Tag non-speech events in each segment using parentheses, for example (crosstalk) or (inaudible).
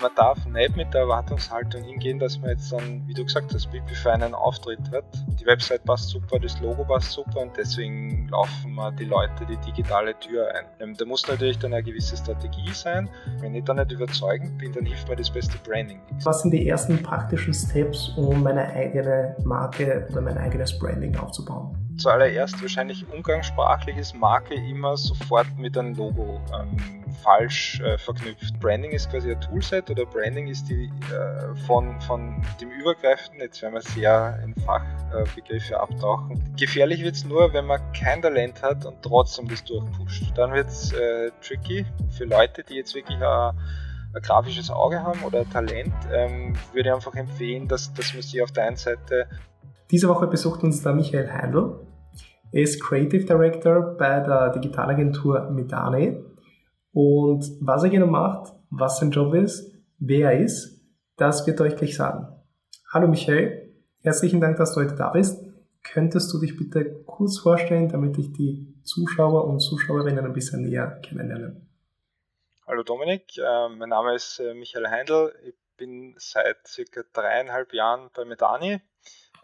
Man darf nicht mit der Erwartungshaltung hingehen, dass man jetzt dann, wie du gesagt hast, für einen Auftritt hat. Die Website passt super, das Logo passt super und deswegen laufen wir die Leute die digitale Tür ein. Ähm, da muss natürlich dann eine gewisse Strategie sein. Wenn ich dann nicht überzeugend bin, dann hilft mir das beste Branding. Was sind die ersten praktischen Steps, um meine eigene Marke oder mein eigenes Branding aufzubauen? Zuallererst wahrscheinlich umgangssprachlich ist Marke immer sofort mit einem Logo ähm, falsch äh, verknüpft. Branding ist quasi ein Toolset oder Branding ist die äh, von, von dem Übergreifenden, jetzt werden wir sehr in Fachbegriffe abtauchen. Gefährlich wird es nur, wenn man kein Talent hat und trotzdem das durchpusht. Dann wird es äh, tricky für Leute, die jetzt wirklich ein, ein grafisches Auge haben oder Talent, ähm, würde ich einfach empfehlen, dass, dass man sich auf der einen Seite diese Woche besucht uns der Michael Heindl. Er ist Creative Director bei der Digitalagentur Medane. Und was er genau macht, was sein Job ist, wer er ist, das wird er euch gleich sagen. Hallo Michael, herzlichen Dank, dass du heute da bist. Könntest du dich bitte kurz vorstellen, damit ich die Zuschauer und Zuschauerinnen ein bisschen näher kennenlerne? Hallo Dominik, äh, mein Name ist äh, Michael Heindl. Ich bin seit circa dreieinhalb Jahren bei Medani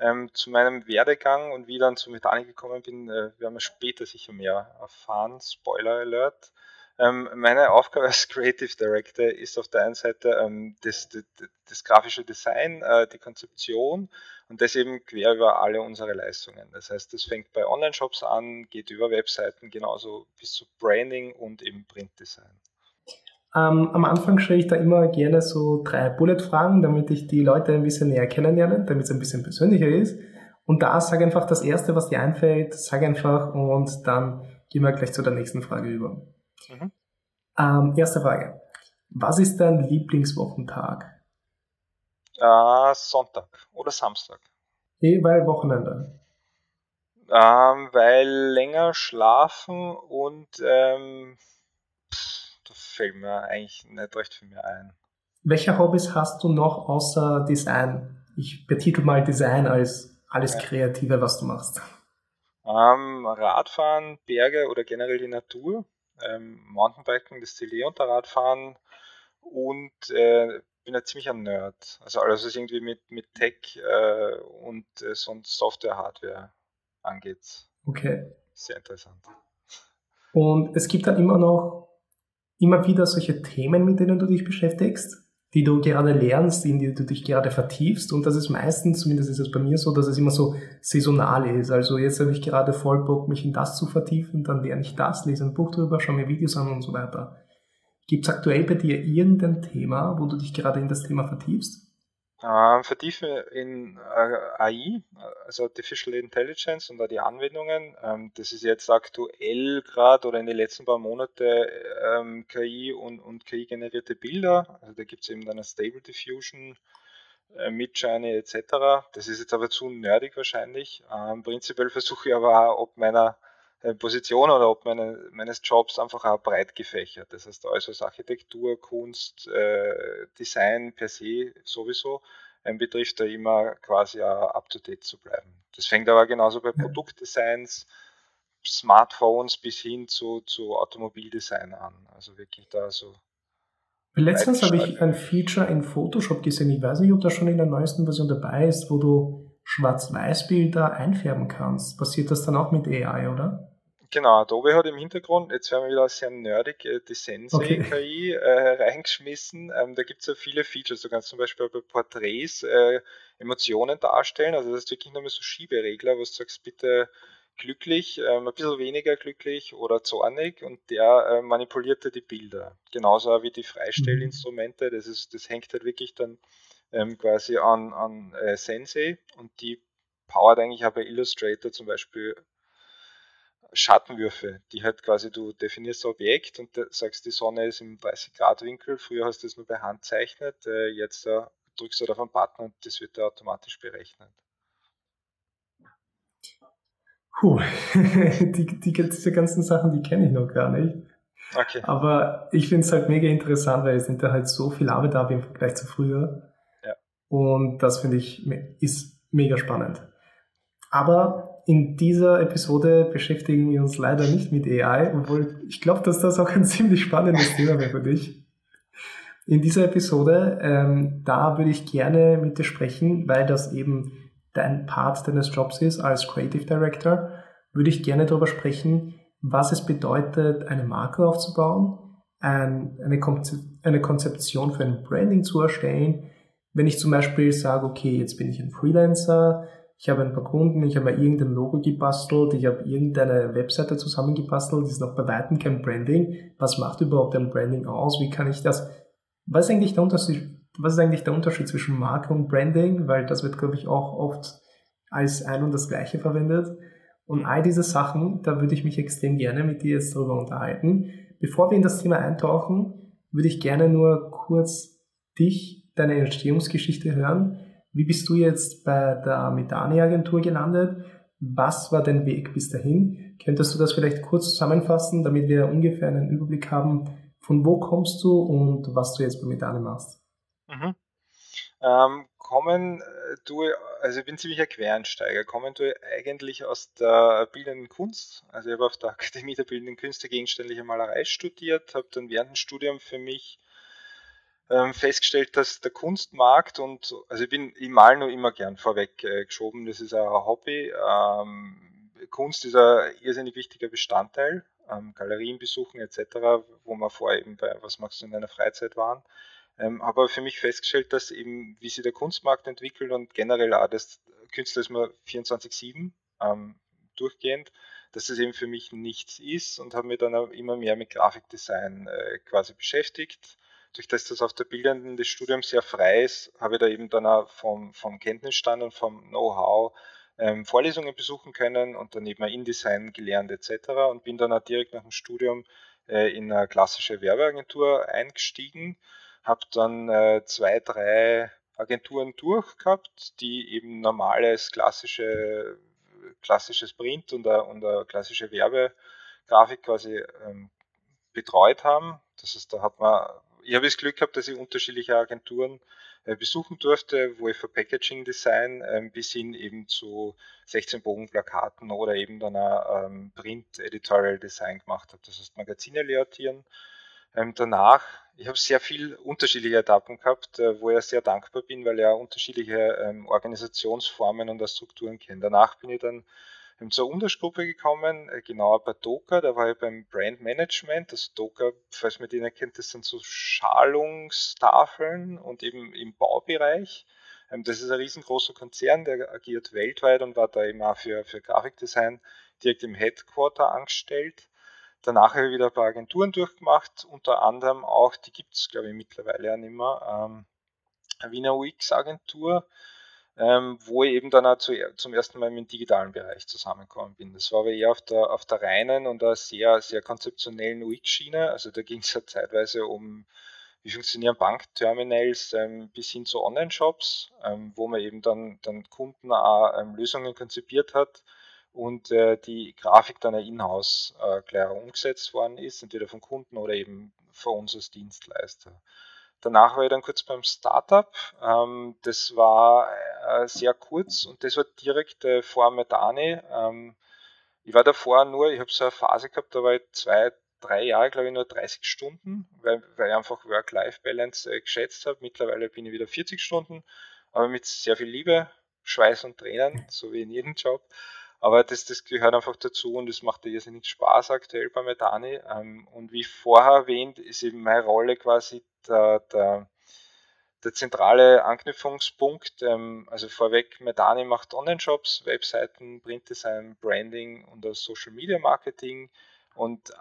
ähm, zu meinem Werdegang und wie ich dann zu Medani gekommen bin, äh, werden wir später sicher mehr erfahren. Spoiler Alert. Ähm, meine Aufgabe (laughs) als Creative Director ist auf der einen Seite ähm, das, das, das, grafische Design, äh, die Konzeption und das eben quer über alle unsere Leistungen. Das heißt, das fängt bei Online-Shops an, geht über Webseiten genauso bis zu Branding und eben Printdesign. Ähm, am Anfang stelle ich da immer gerne so drei Bullet-Fragen, damit ich die Leute ein bisschen näher kennenlerne, damit es ein bisschen persönlicher ist. Und da sage einfach das Erste, was dir einfällt, sag einfach und dann gehen wir gleich zu der nächsten Frage über. Mhm. Ähm, erste Frage. Was ist dein Lieblingswochentag? Äh, Sonntag oder Samstag. Eh, weil Wochenende. Ähm, weil länger schlafen und ähm, da fällt mir eigentlich nicht recht viel mehr ein. Welche Hobbys hast du noch außer Design? Ich betitel mal Design als alles ja. Kreative, was du machst. Ähm, Radfahren, Berge oder generell die Natur, ähm, Mountainbiken, das CLE unter Radfahren und äh, bin ein ziemlicher Nerd. Also alles, was irgendwie mit, mit Tech äh, und äh, sonst Software, Hardware angeht. Okay. Sehr interessant. Und es gibt dann immer noch immer wieder solche Themen, mit denen du dich beschäftigst, die du gerade lernst, in die du dich gerade vertiefst. Und das ist meistens, zumindest ist es bei mir so, dass es immer so saisonal ist. Also jetzt habe ich gerade voll Bock, mich in das zu vertiefen, dann lerne ich das, lese ein Buch drüber, schaue mir Videos an und so weiter. Gibt es aktuell bei dir irgendein Thema, wo du dich gerade in das Thema vertiefst? Äh, vertiefen in AI, also Artificial Intelligence und die Anwendungen. Ähm, das ist jetzt aktuell gerade oder in den letzten paar Monaten ähm, KI und, und KI-generierte Bilder. Also da gibt es eben dann eine Stable Diffusion, äh, Midjourney etc. Das ist jetzt aber zu nerdig wahrscheinlich. Ähm, prinzipiell versuche ich aber auch ob meiner Position oder ob meine, meines Jobs einfach auch breit gefächert. Das heißt, alles was Architektur, Kunst, äh, Design per se sowieso ähm, betrifft, da immer quasi up to date zu bleiben. Das fängt aber genauso bei Produktdesigns, Smartphones bis hin zu, zu Automobildesign an. Also wirklich da so. Letztens habe ich ein Feature in Photoshop gesehen. Ich weiß nicht, ob das schon in der neuesten Version dabei ist, wo du Schwarz-Weiß-Bilder einfärben kannst. Passiert das dann auch mit AI, oder? Genau, Adobe hat im Hintergrund, jetzt werden wir wieder sehr nerdig, äh, die Sensei-KI okay. äh, reingeschmissen. Ähm, da gibt es ja viele Features. Du kannst zum Beispiel bei Porträts äh, Emotionen darstellen. Also das ist wirklich nur mal so Schieberegler, wo du sagst, bitte glücklich, ähm, ein bisschen weniger glücklich oder zornig und der äh, manipuliert dir die Bilder. Genauso wie die Freistellinstrumente. Das, ist, das hängt halt wirklich dann ähm, quasi an, an äh, Sensei und die powert eigentlich auch bei Illustrator zum Beispiel Schattenwürfe, die halt quasi du definierst ein Objekt und sagst, die Sonne ist im 30 Grad Winkel. Früher hast du das nur bei Hand zeichnet, äh, jetzt äh, drückst du halt auf einen Button und das wird da automatisch berechnet. Puh, (laughs) die, die, diese ganzen Sachen, die kenne ich noch gar nicht. Okay. Aber ich finde es halt mega interessant, weil es sind da halt so viel Arbeit da im Vergleich zu früher. Und das finde ich ist mega spannend. Aber in dieser Episode beschäftigen wir uns leider nicht mit AI, obwohl ich glaube, dass das auch ein ziemlich spannendes Thema wäre für dich. In dieser Episode, ähm, da würde ich gerne mit dir sprechen, weil das eben dein Part deines Jobs ist als Creative Director, würde ich gerne darüber sprechen, was es bedeutet, eine Marke aufzubauen, ein, eine, Konzep eine Konzeption für ein Branding zu erstellen. Wenn ich zum Beispiel sage, okay, jetzt bin ich ein Freelancer, ich habe ein paar Kunden, ich habe irgendein Logo gebastelt, ich habe irgendeine Webseite zusammengebastelt, das ist noch bei weitem kein Branding. Was macht überhaupt ein Branding aus? Wie kann ich das? Was ist eigentlich der Unterschied, was ist eigentlich der Unterschied zwischen Marke und Branding? Weil das wird, glaube ich, auch oft als ein und das Gleiche verwendet. Und all diese Sachen, da würde ich mich extrem gerne mit dir jetzt darüber unterhalten. Bevor wir in das Thema eintauchen, würde ich gerne nur kurz dich, deine Entstehungsgeschichte hören. Wie bist du jetzt bei der Medani-Agentur gelandet? Was war dein Weg bis dahin? Könntest du das vielleicht kurz zusammenfassen, damit wir ungefähr einen Überblick haben, von wo kommst du und was du jetzt bei Medani machst? Mhm. Ähm, kommen äh, du, also ich bin ziemlicher Quereinsteiger, kommen du eigentlich aus der bildenden Kunst. Also ich habe auf der Akademie der bildenden Künste gegenständliche Malerei studiert, habe dann während dem Studium für mich ähm, festgestellt, dass der Kunstmarkt und also ich bin, ich mal nur immer gern vorweg äh, geschoben, das ist ein Hobby. Ähm, Kunst ist ein irrsinnig wichtiger Bestandteil, ähm, Galerien besuchen etc., wo wir vorher eben bei Was machst du in deiner Freizeit waren. Habe für mich festgestellt, dass eben, wie sich der Kunstmarkt entwickelt und generell auch das Künstler ist mal 24-7 ähm, durchgehend, dass das eben für mich nichts ist und habe mich dann immer mehr mit Grafikdesign äh, quasi beschäftigt durch das das auf der Bildenden des Studiums sehr frei ist, habe ich da eben dann auch vom, vom Kenntnisstand und vom Know-how ähm, Vorlesungen besuchen können und dann eben InDesign gelernt etc. und bin dann auch direkt nach dem Studium äh, in eine klassische Werbeagentur eingestiegen, habe dann äh, zwei, drei Agenturen durch gehabt, die eben normales klassische, klassisches Print und eine, und eine klassische Werbegrafik quasi ähm, betreut haben. Das heißt, da hat man ich habe das Glück gehabt, dass ich unterschiedliche Agenturen äh, besuchen durfte, wo ich für Packaging Design ähm, bis hin eben zu 16 Bogen Plakaten oder eben dann auch ähm, Print Editorial Design gemacht habe. Das heißt Magazine layoutieren. Ähm, danach, ich habe sehr viel unterschiedliche Etappen gehabt, äh, wo ich sehr dankbar bin, weil ich ja unterschiedliche ähm, Organisationsformen und Strukturen kenne. Danach bin ich dann bin zur Untergruppe gekommen, äh, genauer bei Doka, da war ich beim Brand Management. Das Doka, falls man die nicht kennt, das sind so Schalungstafeln und eben im Baubereich. Ähm, das ist ein riesengroßer Konzern, der agiert weltweit und war da auch für, für Grafikdesign direkt im Headquarter angestellt. Danach habe ich wieder ein paar Agenturen durchgemacht, unter anderem auch, die gibt es glaube ich mittlerweile ja nicht mehr, ähm, Wiener UX-Agentur, ähm, wo ich eben dann auch zu, zum ersten Mal im digitalen Bereich zusammengekommen bin. Das war aber eher auf der, auf der reinen und einer sehr, sehr konzeptionellen UX-Schiene. Also da ging es ja zeitweise um, wie funktionieren Bankterminals ähm, bis hin zu Online-Shops, ähm, wo man eben dann, dann Kunden auch ähm, Lösungen konzipiert hat und äh, die Grafik dann in-house äh, gleich umgesetzt worden ist, entweder vom Kunden oder eben von uns als Dienstleister. Danach war ich dann kurz beim Startup. Ähm, das war äh, sehr kurz und das war direkt äh, vor Medani. Ähm, ich war davor nur, ich habe so eine Phase gehabt, da war ich zwei, drei Jahre, glaube ich, nur 30 Stunden, weil, weil ich einfach Work-Life-Balance äh, geschätzt habe. Mittlerweile bin ich wieder 40 Stunden, aber mit sehr viel Liebe, Schweiß und Tränen, so wie in jedem Job. Aber das, das gehört einfach dazu und es macht irrsinnig Spaß aktuell bei Medani. Ähm, und wie vorher erwähnt, ist eben meine Rolle quasi der, der, der zentrale Anknüpfungspunkt. Ähm, also vorweg, Medani macht Online-Shops, Webseiten, Printdesign, Branding und das Social Media Marketing. Und äh,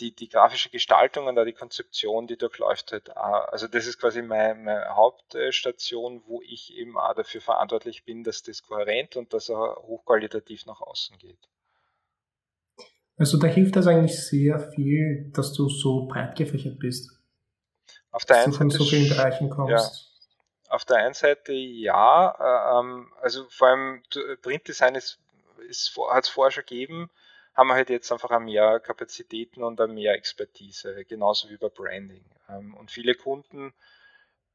die, die grafische Gestaltung und die Konzeption, die durchläuft halt, also das ist quasi meine, meine, Hauptstation, wo ich eben auch dafür verantwortlich bin, dass das kohärent und dass er hochqualitativ nach außen geht. Also da hilft das eigentlich sehr viel, dass du so breit gefächert bist. Auf der einen Seite, vielen Bereichen kommst. Ja, auf der einen Seite ja, äh, ähm, also vor allem Printdesign ist, ist hat es vorher schon gegeben, haben wir halt jetzt einfach mehr Kapazitäten und mehr Expertise, genauso wie bei Branding. Ähm, und viele Kunden,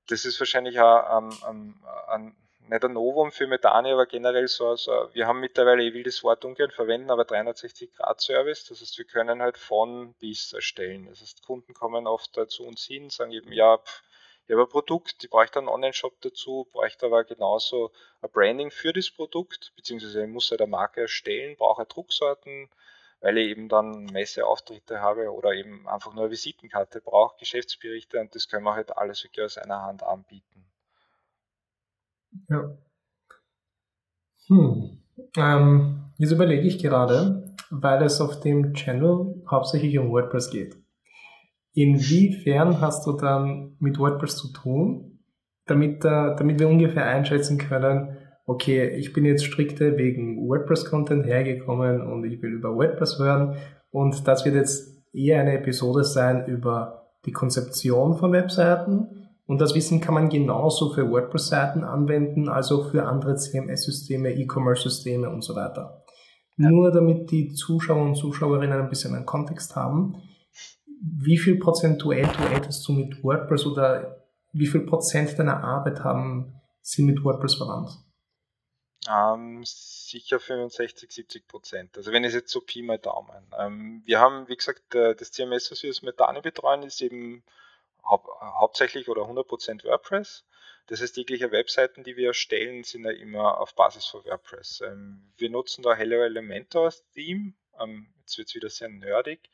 das ist wahrscheinlich auch ähm, ähm, ein, nicht ein Novum für Medani, aber generell so, so, wir haben mittlerweile, ich will das Wort ungern verwenden, aber 360-Grad-Service, das heißt, wir können halt von bis erstellen. Das heißt, Kunden kommen oft zu uns hin, sagen eben, ja, Ich habe ein Produkt, ich brauche einen Online-Shop dazu, brauche aber genauso ein Branding für das Produkt, beziehungsweise ich muss halt eine Marke erstellen, brauche Drucksorten, weil ich eben dann Messeauftritte habe oder eben einfach nur eine Visitenkarte brauche, Geschäftsberichte und das können wir halt alles wirklich aus einer Hand anbieten. Ja. Hm. Ähm, jetzt überlege ich gerade, weil es auf dem Channel hauptsächlich um WordPress geht. Inwiefern hast du dann mit WordPress zu tun, damit, äh, damit wir ungefähr einschätzen können, okay, ich bin jetzt strikte wegen WordPress-Content hergekommen und ich will über WordPress hören und das wird jetzt eher eine Episode sein über die Konzeption von Webseiten und das Wissen kann man genauso für WordPress-Seiten anwenden, also für andere CMS-Systeme, E-Commerce-Systeme und so weiter. Ja. Nur damit die Zuschauer und Zuschauerinnen ein bisschen einen Kontext haben wie viel prozentuell du hättest du mit WordPress oder wie viel Prozent deiner Arbeit haben, sind mit WordPress verwandt? Ähm, sicher 65, 70 Prozent. Also wenn es jetzt so Pi mal Daumen. Ähm, wir haben, wie gesagt, äh, das CMS, was wir das Methane betreuen, ist eben hau hauptsächlich oder 100 Prozent WordPress. Das heißt, jegliche Webseiten, die wir erstellen, sind ja immer auf Basis von WordPress. Ähm, wir nutzen da Hello Elementor Theme. Ähm, jetzt wird es wieder sehr nerdig.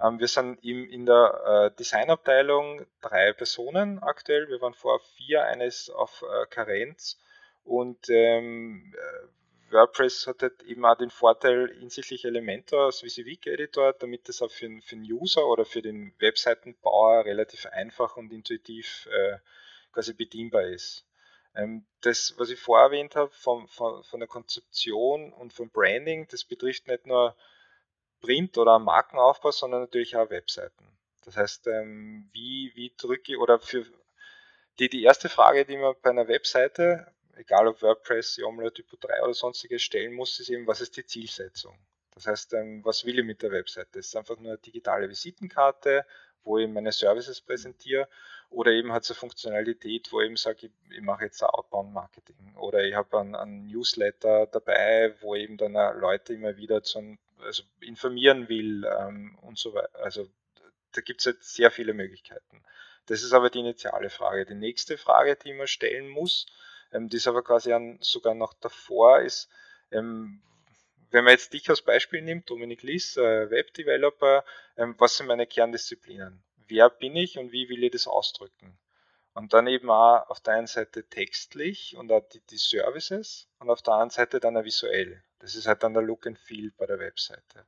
Ähm, wir sind im, in der äh, Designabteilung drei Personen aktuell. Wir waren vorher vier, eines auf äh, Karenz. Und ähm, äh, WordPress hat halt eben auch den Vorteil hinsichtlich Elementor als VisiVig-Editor, damit das auch für, für den User oder für den Webseitenbauer relativ einfach und intuitiv äh, quasi bedienbar ist. Ähm, das, was ich vorher erwähnt habe, von, von, von der Konzeption und vom Branding, das betrifft nicht nur Print oder Markenaufbau, sondern natürlich auch Webseiten. Das heißt, ähm, wie, wie drücke ich oder für die, die erste Frage, die man bei einer Webseite, egal ob WordPress, YOML, Typo 3 oder sonstiges stellen muss, ist eben, was ist die Zielsetzung? Das heißt, ähm, was will ich mit der Webseite? Ist einfach nur eine digitale Visitenkarte, wo ich meine Services präsentiere oder eben hat es eine Funktionalität, wo ich eben sage, ich, ich mache jetzt Outbound-Marketing oder ich habe einen, einen, Newsletter dabei, wo eben dann Leute immer wieder zum also informieren will ähm, und so weiter. Also da gibt es halt sehr viele Möglichkeiten. Das ist aber die initiale Frage. Die nächste Frage, die man stellen muss, ähm, die ist aber quasi an, sogar noch davor, ist, ähm, wenn man jetzt dich als Beispiel nimmt, Dominik Liss, äh, Webdeveloper, ähm, was sind meine Kerndisziplinen? Wer bin ich und wie will ich das ausdrücken? Und dann eben auch auf der einen Seite textlich und auch die, die Services und auf der anderen Seite dann auch visuell. Das ist halt dann der Look and Feel bei der Webseite.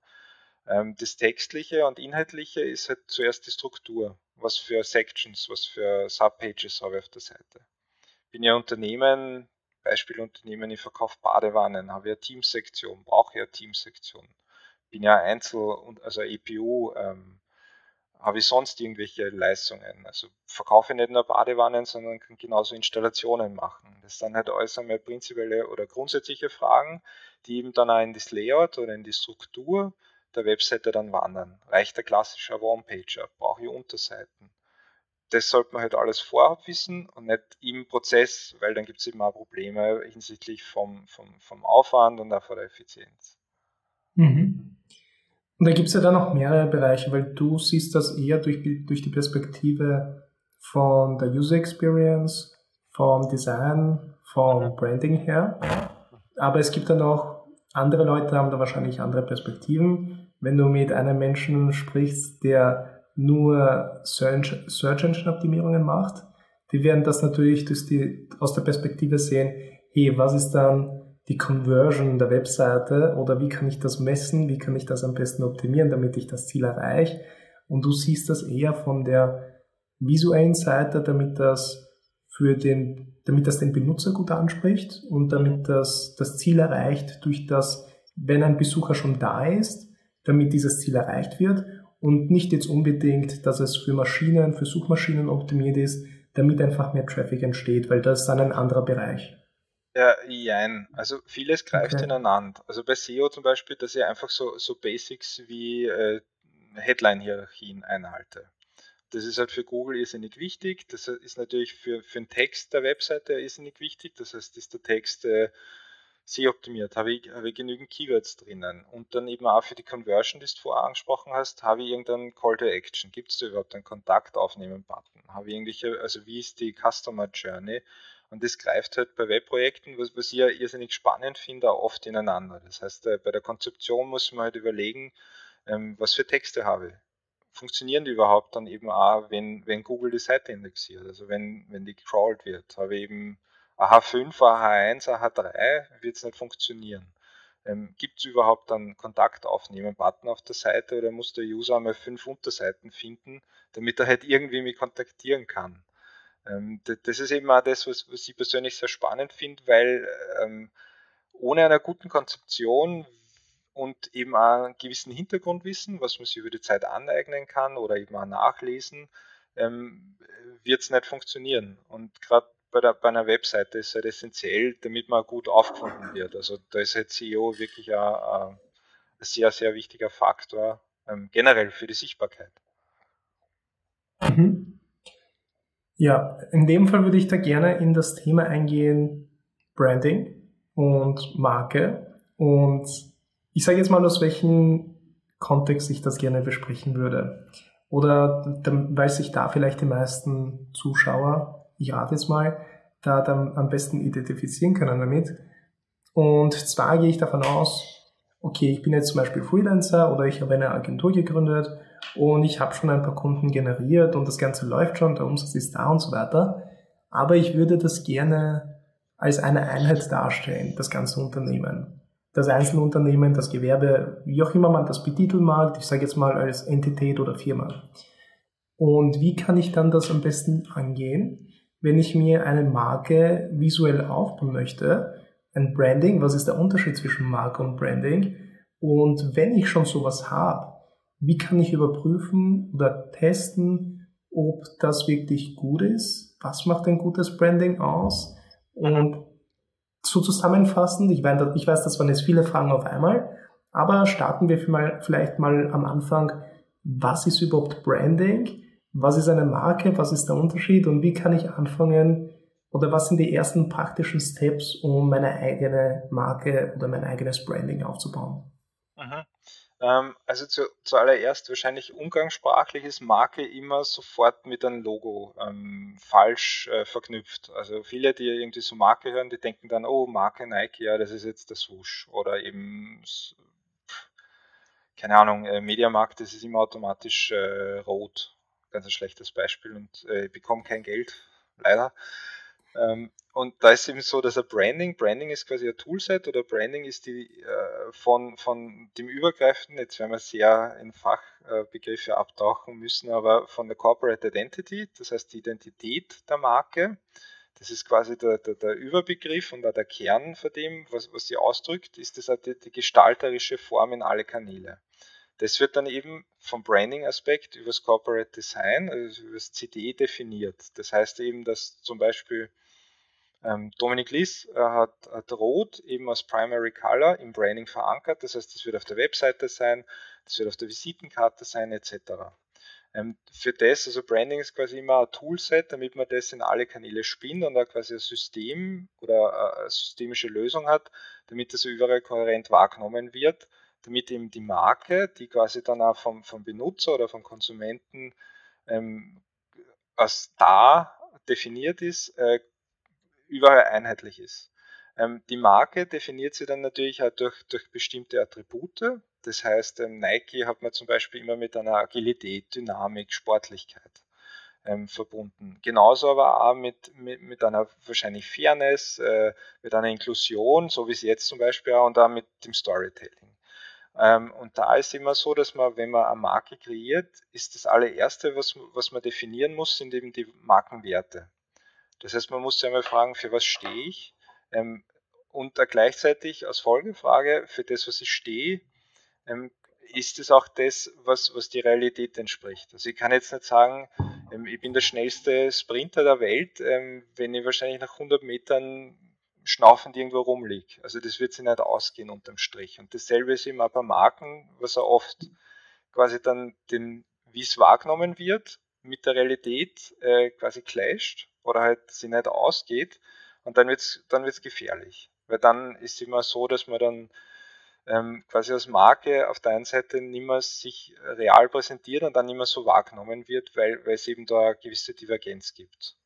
Ähm, das Textliche und Inhaltliche ist halt zuerst die Struktur. Was für Sections, was für Subpages habe ich auf der Seite. Bin ja Unternehmen, Beispiel Unternehmen, ich verkaufe Badewannen, habe ja Teamsektion, brauche ja Teamsektion. Bin ja Einzel- also EPU, ähm, habe ich sonst irgendwelche Leistungen. Also verkaufe ich nicht nur Badewannen, sondern kann genauso Installationen machen. Das sind halt alles einmal prinzipielle oder grundsätzliche Fragen, die eben dann auch in das Layout oder in die Struktur der Webseite dann wandern. Reicht der klassische One-Pager? Brauche ich Unterseiten? Das sollte man halt alles vorab wissen und nicht im Prozess, weil dann gibt es auch Probleme hinsichtlich vom, vom, vom Aufwand und auch von der Effizienz. Mhm. Und da gibt es ja dann noch mehrere Bereiche, weil du siehst das eher durch, durch die Perspektive von der User Experience, vom Design, vom Branding her. Aber es gibt dann auch andere Leute, haben da wahrscheinlich andere Perspektiven. Wenn du mit einem Menschen sprichst, der nur Search, Search Engine Optimierungen macht, die werden das natürlich die, aus der Perspektive sehen, hey, was ist dann die Conversion der Webseite oder wie kann ich das messen, wie kann ich das am besten optimieren, damit ich das Ziel erreiche. Und du siehst das eher von der visuellen Seite, damit das für den, damit das den Benutzer gut anspricht und damit das das Ziel erreicht durch das, wenn ein Besucher schon da ist, damit dieses Ziel erreicht wird und nicht jetzt unbedingt, dass es für Maschinen, für Suchmaschinen optimiert ist, damit einfach mehr Traffic entsteht, weil das ist dann ein anderer Bereich. Ja, jein. Also vieles greift okay. ineinander. Also bei SEO zum Beispiel, dass ich einfach so, so Basics wie äh, Headline-Hierarchien einhalte. Das ist halt für Google irrsinnig wichtig. Das ist natürlich für, für den Text der Webseite irrsinnig wichtig. Das heißt, ist der Text äh, sehr optimiert, habe ich, habe ich genügend Keywords drinnen? Und dann eben auch für die Conversion, die du vorher angesprochen hast, habe ich irgendeinen Call to Action, gibt es da überhaupt einen Kontakt aufnehmen Button, habe ich irgendwelche, also wie ist die Customer Journey? Und das greift halt bei Webprojekten, was, was ich ja irrsinnig spannend finde, auch oft ineinander. Das heißt, äh, bei der Konzeption muss man halt überlegen, ähm, was für Texte habe ich? Funktionieren die überhaupt dann eben auch, wenn, wenn Google die Seite indexiert, also wenn, wenn die gecrawlt wird. Habe eben AH5, AH1, AH3 wird es nicht funktionieren. Ähm, Gibt es überhaupt einen Kontakt aufnehmen Button auf der Seite oder muss der User einmal fünf Unterseiten finden, damit er halt irgendwie mich kontaktieren kann? Ähm, das ist eben auch das, was, was ich persönlich sehr spannend finde, weil ähm, ohne einer guten Konzeption und eben auch einen gewissen Hintergrundwissen, was man sich über die Zeit aneignen kann oder eben auch nachlesen, ähm, wird es nicht funktionieren. Und gerade bei, bei, einer Webseite ist es halt essentiell, damit man gut aufgefunden wird. Also da ist halt SEO wirklich ein, ein sehr, sehr wichtiger Faktor ähm, generell für die Sichtbarkeit. Mhm. Ja, in dem Fall würde ich da gerne in das Thema eingehen, Branding und Marke und ich sage jetzt mal, aus welchem Kontext ich das gerne besprechen würde. Oder weil sich da vielleicht die meisten Zuschauer, ich rate jetzt mal, da dann am besten identifizieren können damit. Und zwar gehe ich davon aus, okay, ich bin jetzt zum Beispiel Freelancer oder ich habe eine Agentur gegründet und ich habe schon ein paar Kunden generiert und das Ganze läuft schon, der Umsatz ist da und so weiter. Aber ich würde das gerne als eine Einheit darstellen, das ganze Unternehmen das Einzelunternehmen, das Gewerbe, wie auch immer man das betiteln mag, ich sage jetzt mal als Entität oder Firma. Und wie kann ich dann das am besten angehen, wenn ich mir eine Marke visuell aufbauen möchte? Ein Branding, was ist der Unterschied zwischen Marke und Branding? Und wenn ich schon sowas habe, wie kann ich überprüfen oder testen, ob das wirklich gut ist? Was macht ein gutes Branding aus? Und so zusammenfassend, ich weiß, das waren jetzt viele Fragen auf einmal, aber starten wir vielleicht mal am Anfang, was ist überhaupt Branding? Was ist eine Marke? Was ist der Unterschied? Und wie kann ich anfangen? Oder was sind die ersten praktischen Steps, um meine eigene Marke oder mein eigenes Branding aufzubauen? Mhm. Ähm, also zu, zuallererst wahrscheinlich umgangssprachlich ist Marke immer sofort mit einem Logo ähm, falsch äh, verknüpft. Also viele, die irgendwie so Marke hören, die denken dann, oh, Marke Nike, ja, das ist jetzt der Swoosh. Oder eben, keine Ahnung, äh, Mediamarkt, das ist immer automatisch äh, rot. Ganz ein schlechtes Beispiel und äh, bekomme kein Geld, leider. Ähm, und da ist eben so, dass ein Branding, Branding ist quasi ein Toolset oder Branding ist die äh, von, von dem übergreifenden, jetzt werden wir sehr in Fachbegriffe abtauchen müssen, aber von der Corporate Identity, das heißt die Identität der Marke. Das ist quasi der, der, der Überbegriff und auch der Kern von dem, was, was sie ausdrückt, ist das die, die gestalterische Form in alle Kanäle. Das wird dann eben vom Branding-Aspekt über das Corporate Design, also über das CD definiert. Das heißt eben, dass zum Beispiel ähm, Dominik Liss äh, hat, hat, Rot eben als Primary Color im Branding verankert. Das heißt, das wird auf der Webseite sein, das wird auf der Visitenkarte sein, etc. Ähm, für das, also Branding ist quasi immer ein Toolset, damit man das in alle Kanäle spinnt und da quasi ein System oder äh, eine systemische Lösung hat, damit das überall kohärent wahrgenommen wird, damit eben die Marke, die quasi dann auch vom, vom Benutzer oder vom Konsumenten ähm, als da definiert ist, äh, überall einheitlich ist. Ähm, die Marke definiert sie dann natürlich auch durch, durch bestimmte Attribute. Das heißt, ähm, Nike hat man zum Beispiel immer mit einer Agilität, Dynamik, Sportlichkeit ähm, verbunden. Genauso aber auch mit, mit, mit einer wahrscheinlich Fairness, äh, mit einer Inklusion, so wie es jetzt zum Beispiel auch, und auch mit dem Storytelling. Ähm, und da ist immer so, dass man, wenn man eine Marke kreiert, ist das allererste, was, was man definieren muss, sind eben die Markenwerte. Das heißt, man muss sich einmal fragen, für was stehe ich? Ähm, und da gleichzeitig als Folgefrage, für das, was ich stehe, ähm, ist es auch das, was, was die Realität entspricht. Also ich kann jetzt nicht sagen, ich bin der schnellste Sprinter der Welt, wenn ich wahrscheinlich nach 100 Metern schnaufend irgendwo rumliege. Also das wird sich nicht ausgehen unterm Strich. Und dasselbe ist eben auch bei Marken, was er oft quasi dann den, wie es wahrgenommen wird, mit der Realität äh, quasi clasht oder halt sie nicht ausgeht und dann wird es dann wird's gefährlich. Weil dann ist es immer so, dass man dann ähm, quasi als Marke auf der einen Seite nicht mehr sich real präsentiert und dann nicht mehr so wahrgenommen wird, weil, weil es eben da eine gewisse Divergenz gibt.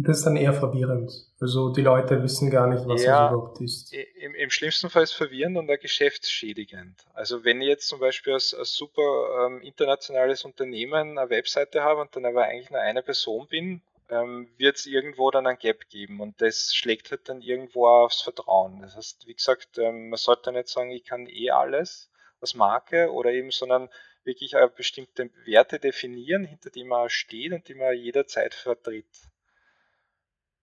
Das ist dann eher verwirrend. Also die Leute wissen gar nicht, was ja, das überhaupt ist. Im, Im schlimmsten Fall ist es verwirrend und auch geschäftsschädigend. Also wenn ich jetzt zum Beispiel als, als super ähm, internationales Unternehmen eine Webseite habe und dann aber eigentlich nur eine Person bin, ähm, wird es irgendwo dann ein Gap geben und das schlägt halt dann irgendwo aufs Vertrauen. Das heißt, wie gesagt, ähm, man sollte nicht sagen, ich kann eh alles als Marke oder eben, sondern wirklich bestimmte Werte definieren, hinter die man steht und die man jederzeit vertritt.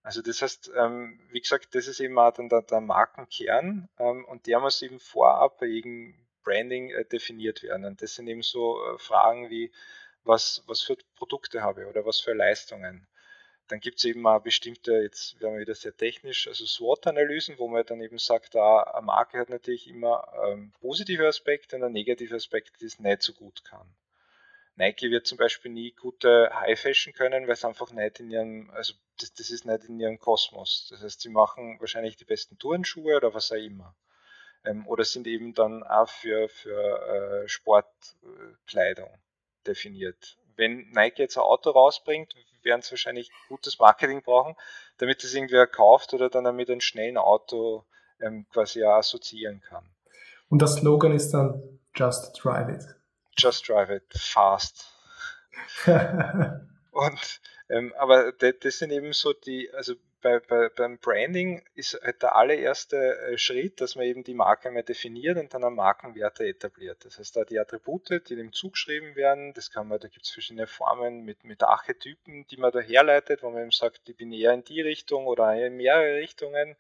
Also das heißt, ähm, wie gesagt, das ist eben auch dann der, der Markenkern ähm, und der muss eben vorab bei jedem Branding äh, definiert werden. Und das sind eben so äh, Fragen wie, was, was für Produkte habe ich oder was für Leistungen. Dann gibt es eben auch bestimmte, jetzt werden wir wieder sehr technisch, also SWOT-Analysen, wo man dann eben sagt, ah, eine Marke hat natürlich immer ähm, positive Aspekte und ein negative Aspekt, es nicht so gut kann. Nike wird zum Beispiel nie gute High Fashion können, weil es einfach nicht in ihrem, also das, das ist nicht in ihrem Kosmos. Das heißt, sie machen wahrscheinlich die besten Tourenschuhe oder was auch immer. Ähm, oder sind eben dann auch für, für äh, Sportkleidung definiert. Wenn Nike jetzt ein Auto rausbringt, werden sie wahrscheinlich gutes Marketing brauchen, damit es irgendwer kauft oder dann mit einem schnellen Auto ähm, quasi auch assoziieren kann. Und das Slogan ist dann Just Drive It just drive it fast. (laughs) und ähm, aber das sind eben so die, also bei, bei, beim Branding ist halt der allererste äh, Schritt, dass man eben die Marke einmal definiert und dann Markenwerte etabliert. Das heißt, da die Attribute, die dem zugeschrieben werden, das kann man, da gibt es verschiedene Formen mit, mit Archetypen, die man da herleitet, wo man eben sagt, ich bin eher in die Richtung oder in mehrere Richtungen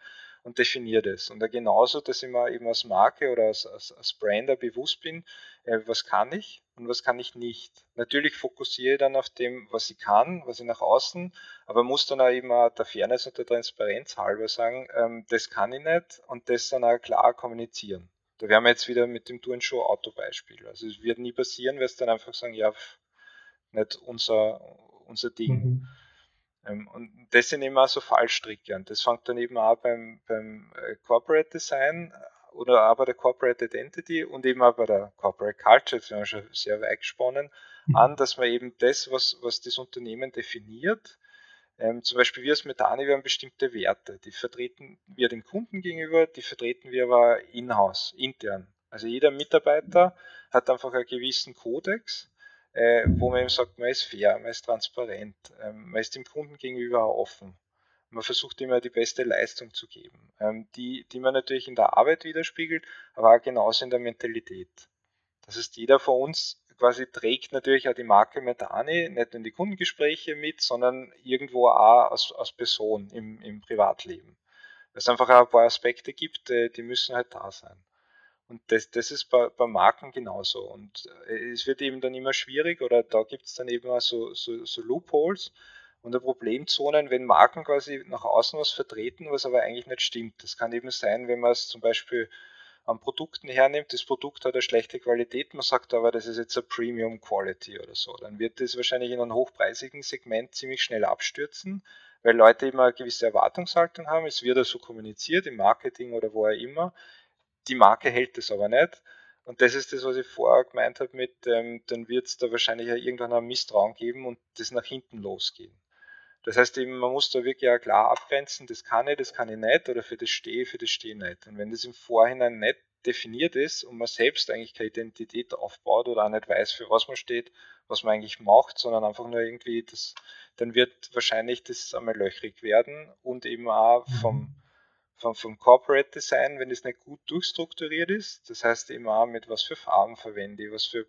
und definiere das. Und genauso, dass ich mir eben als Marke oder als, als, als Brander bewusst bin, äh, was kann ich und was kann ich nicht. Natürlich fokussiere ich dann auf dem, was ich kann, was ich nach außen, aber muss dann auch eben auch der Fairness und der Transparenz halber sagen, ähm, das kann ich nicht und das dann auch klar kommunizieren. Da wären wir jetzt wieder mit dem Turnshow Auto Beispiel. Also es wird nie passieren, weil es dann einfach sagen, ja, nicht unser, unser Ding. Mhm. Ähm, und das sind immer so Fallstricke. Und das fängt dann eben auch beim, beim äh, Corporate Design oder auch bei der Corporate Identity und eben auch bei der Corporate Culture, das haben wir schon sehr weit gesponnen, mhm. an, dass man eben das, was, was das Unternehmen definiert, ähm, zum Beispiel wir als Methani, wir haben bestimmte Werte, die vertreten wir dem Kunden gegenüber, die vertreten wir aber in-house, intern. Also jeder Mitarbeiter hat einfach einen gewissen Kodex, äh, wo man eben sagt, man ist fair, man ist transparent, ähm, man ist dem Kunden gegenüber offen. Man versucht immer die beste Leistung zu geben, ähm, die, die man natürlich in der Arbeit widerspiegelt, aber auch genauso in der Mentalität. Das heißt, jeder von uns quasi trägt natürlich auch die Marke Metani nicht nur in die Kundengespräche mit, sondern irgendwo auch als, als Person im, im Privatleben. Weil es einfach auch ein paar Aspekte gibt, äh, die müssen halt da sein. Und das, das ist bei, bei Marken genauso. Und äh, es wird eben dann immer schwierig oder da gibt es dann eben auch so, so, so Loopholes und Problemzonen, wenn Marken quasi nach außen was vertreten, was aber eigentlich nicht stimmt. Das kann eben sein, wenn man es zum Beispiel an Produkten hernimmt, das Produkt hat eine schlechte Qualität, man sagt aber, das ist jetzt eine Premium Quality oder so. Dann wird das wahrscheinlich in einem hochpreisigen Segment ziemlich schnell abstürzen, weil Leute immer eine gewisse Erwartungshaltung haben. Es wird ja so kommuniziert im Marketing oder wo auch immer die Marke hält es aber nicht. Und das ist das, was ich vorher gemeint habe mit, ähm, dann wird es da wahrscheinlich ja irgendwann ein Misstrauen geben und das nach hinten losgehen. Das heißt eben, man muss da wirklich auch klar abgrenzen, das kann ich, das kann ich nicht oder für das stehe, für das stehe ich nicht. Und wenn das im Vorhinein nicht definiert ist und man selbst eigentlich keine Identität aufbaut oder auch nicht weiß, für was man steht, was man eigentlich macht, sondern einfach nur irgendwie das, dann wird wahrscheinlich das einmal löchrig werden und eben auch vom, mhm vom, vom Corporate Design, wenn es nicht gut durchstrukturiert ist. Das heißt auch mit was für Farben verwende ich, was für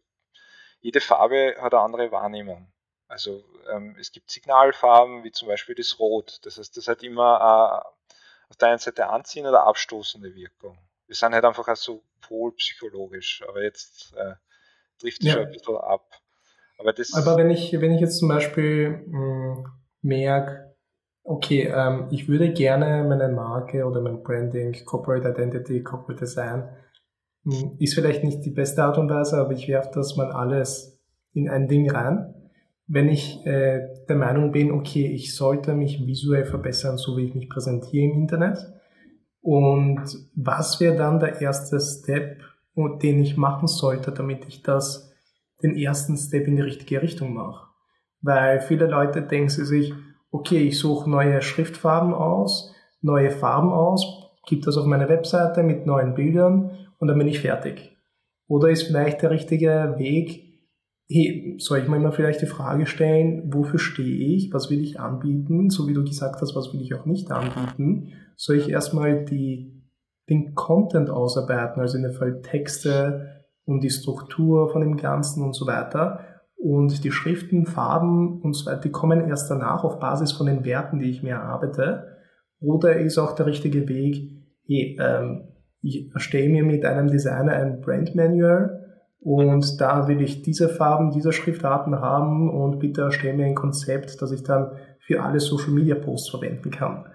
jede Farbe hat eine andere Wahrnehmung. Also ähm, es gibt Signalfarben, wie zum Beispiel das Rot. Das heißt, das hat immer äh, auf der einen Seite anziehende oder abstoßende Wirkung. Wir sind halt einfach auch so polpsychologisch, aber jetzt äh, trifft es ja. schon ein bisschen ab. Aber, das aber wenn ich, wenn ich jetzt zum Beispiel hm, merke, Okay, ähm, ich würde gerne meine Marke oder mein Branding, Corporate Identity, Corporate Design, hm, ist vielleicht nicht die beste Art und Weise, aber ich werfe das mal alles in ein Ding rein. Wenn ich äh, der Meinung bin, okay, ich sollte mich visuell verbessern, so wie ich mich präsentiere im Internet, Und was wäre dann der erste Step, den ich machen sollte, damit ich das, den ersten Step in die richtige Richtung mache? Weil viele Leute denken sich, okay, ich suche neue Schriftfarben aus, neue Farben aus, gebe das auf meine Webseite mit neuen Bildern und dann bin ich fertig. Oder ist vielleicht der richtige Weg, hey, soll ich mir immer vielleicht die Frage stellen, wofür stehe ich, was will ich anbieten, so wie du gesagt hast, was will ich auch nicht anbieten, soll ich erstmal die, den Content ausarbeiten, also in dem Fall Texte und die Struktur von dem Ganzen und so weiter. Und die Schriften, Farben und so weiter, die kommen erst danach auf Basis von den Werten, die ich mir erarbeite. Oder ist auch der richtige Weg, hey, ähm, ich erstelle mir mit einem Designer ein Brand Manual und da will ich diese Farben, diese Schriftarten haben und bitte erstelle mir ein Konzept, das ich dann für alle Social Media Posts verwenden kann.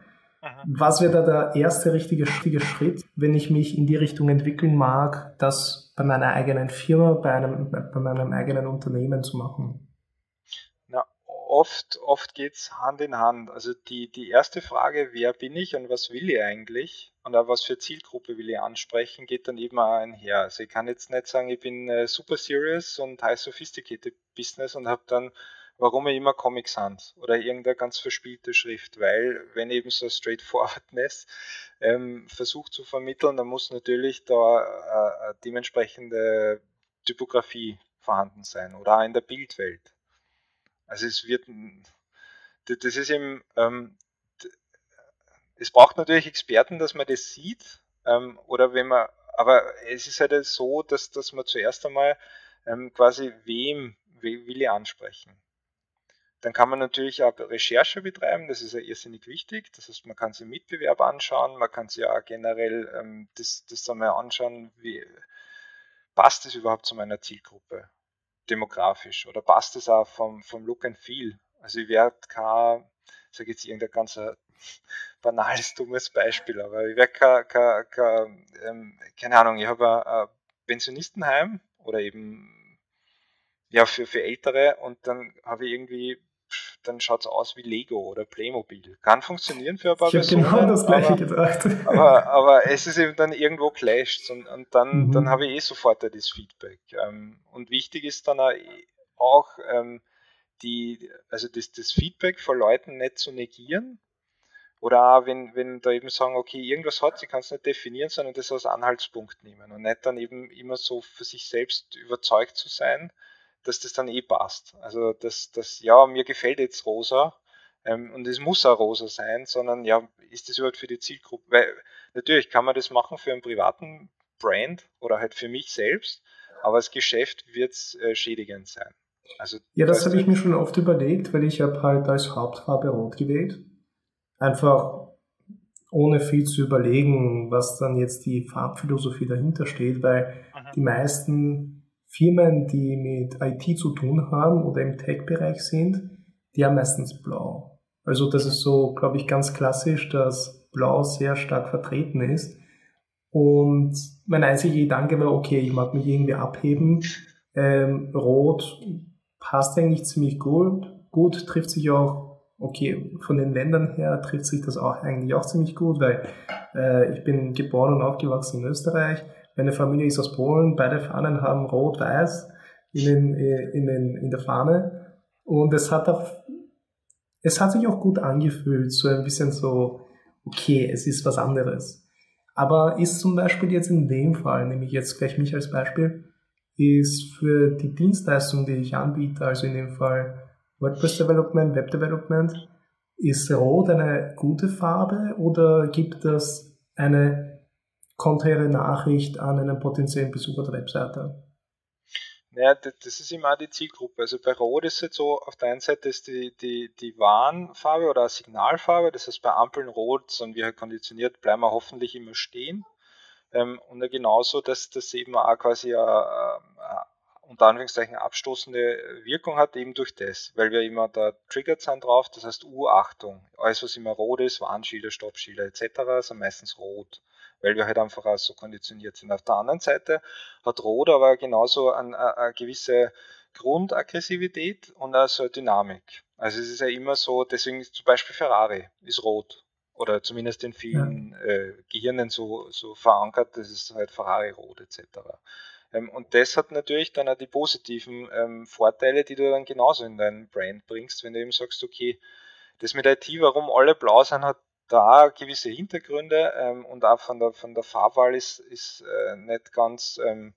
Was wäre da der erste richtige, richtige Schritt, wenn ich mich in die Richtung entwickeln mag, das bei meiner eigenen Firma, bei, einem, bei meinem eigenen Unternehmen zu machen? oft, oft geht es Hand in Hand. Also die, die erste Frage, wer bin ich und was will ich eigentlich und auch was für Zielgruppe will ich ansprechen, geht dann eben auch einher. Also ich kann jetzt nicht sagen, ich bin äh, super serious und high sophisticated Business und habe dann, warum immer Comic Sans oder irgendeine ganz verspielte Schrift, weil wenn eben so Straightforwardness ähm, versucht zu vermitteln, dann muss natürlich da äh, dementsprechende Typografie vorhanden sein oder auch in der Bildwelt. Also es wird, das ist eben, ähm, es braucht natürlich Experten, dass man das sieht, ähm, oder wenn man, aber es ist halt so, dass, dass man zuerst einmal ähm, quasi wem will ich ansprechen. Dann kann man natürlich auch Recherche betreiben, das ist ja irrsinnig wichtig. Das heißt, man kann sich Mitbewerb anschauen, man kann sich auch generell ähm, das, das einmal anschauen, wie passt das überhaupt zu meiner Zielgruppe demografisch oder passt es auch vom, vom Look and Feel? Also ich werde kein, sage jetzt irgendein ganz (laughs) banales, dummes Beispiel, aber ich werde kein, kein, kein ähm, keine Ahnung, ich habe ein, ein Pensionistenheim oder eben ja für, für Ältere und dann habe ich irgendwie dann schaut es aus wie Lego oder Playmobil. Kann funktionieren für ein paar ich Personen. genau das gleiche aber, gedacht. Aber, aber es ist eben dann irgendwo clasht und, und dann, mhm. dann habe ich eh sofort das Feedback. Ähm, und wichtig ist dann auch, ähm, die, also das, das Feedback von Leuten nicht zu negieren. Oder auch, wenn, wenn da eben sagen, okay, irgendwas hat, sie kann es nicht definieren, sondern das als Anhaltspunkt nehmen und nicht dann eben immer so für sich selbst überzeugt zu sein, dass das dann eh passt. Also, dass das, ja, mir gefällt jetzt rosa ähm, und es muss auch rosa sein, sondern ja, ist das überhaupt für die Zielgruppe? Weil natürlich kann man das machen für einen privaten Brand oder halt für mich selbst, aber das Geschäft wird äh, schädigend sein. Also, ja, das habe ich mir schon oft überlegt, weil ich habe halt als Hauptfarbe rot gewählt. Einfach ohne viel zu überlegen, was dann jetzt die Farbphilosophie dahinter steht, weil Aha. die meisten Firmen, die mit IT zu tun haben oder im Tech-Bereich sind, die haben meistens blau. Also das ist so, glaube ich, ganz klassisch, dass blau sehr stark vertreten ist. Und mein einziger Gedanke war, okay, ich mag mich irgendwie abheben. Ähm, Rot passt eigentlich ziemlich gut. Gut trifft sich auch, okay, von den Ländern her trifft sich das auch eigentlich auch ziemlich gut, weil äh, ich bin geboren und aufgewachsen in Österreich. Meine Familie ist aus Polen, beide Fahnen haben rot-weiß in, den, äh, in, den, in der Fahne. Und es hat auch, es hat sich auch gut angefühlt, so ein bisschen so, okay, es ist was anderes. Aber ist zum Beispiel jetzt in dem Fall, nehme ich jetzt gleich mich als Beispiel, ist für die Dienstleistung, die ich anbiete, also in dem Fall WordPress Development, Web Development, ist Rot eine gute Farbe oder gibt es eine konträre Nachricht an einen potenziellen Besucher der Webseite? Naja, das ist immer die Zielgruppe. Also bei Rot ist es so, auf der einen Seite ist die, die, die Warnfarbe oder Signalfarbe, das heißt bei Ampeln rot sind wir halt konditioniert, bleiben wir hoffentlich immer stehen. Ähm, und genauso, dass das eben auch quasi eine, eine unter Anführungszeichen abstoßende Wirkung hat, eben durch das, weil wir immer da triggert sind drauf, das heißt U-Achtung. Alles, was immer rot ist, Warnschilder, Stoppschilder etc., sind meistens rot weil wir halt einfach auch so konditioniert sind. Auf der anderen Seite hat Rot aber genauso eine, eine gewisse Grundaggressivität und auch so eine Dynamik. Also es ist ja immer so, deswegen ist zum Beispiel Ferrari ist rot. Oder zumindest in vielen äh, Gehirnen so, so verankert, das ist halt Ferrari rot etc. Ähm, und das hat natürlich dann auch die positiven ähm, Vorteile, die du dann genauso in dein Brand bringst, wenn du eben sagst, okay, das mit IT, warum alle blau sind, hat da gewisse Hintergründe ähm, und auch von der, von der Farbwahl ist, ist äh, nicht ganz, ähm,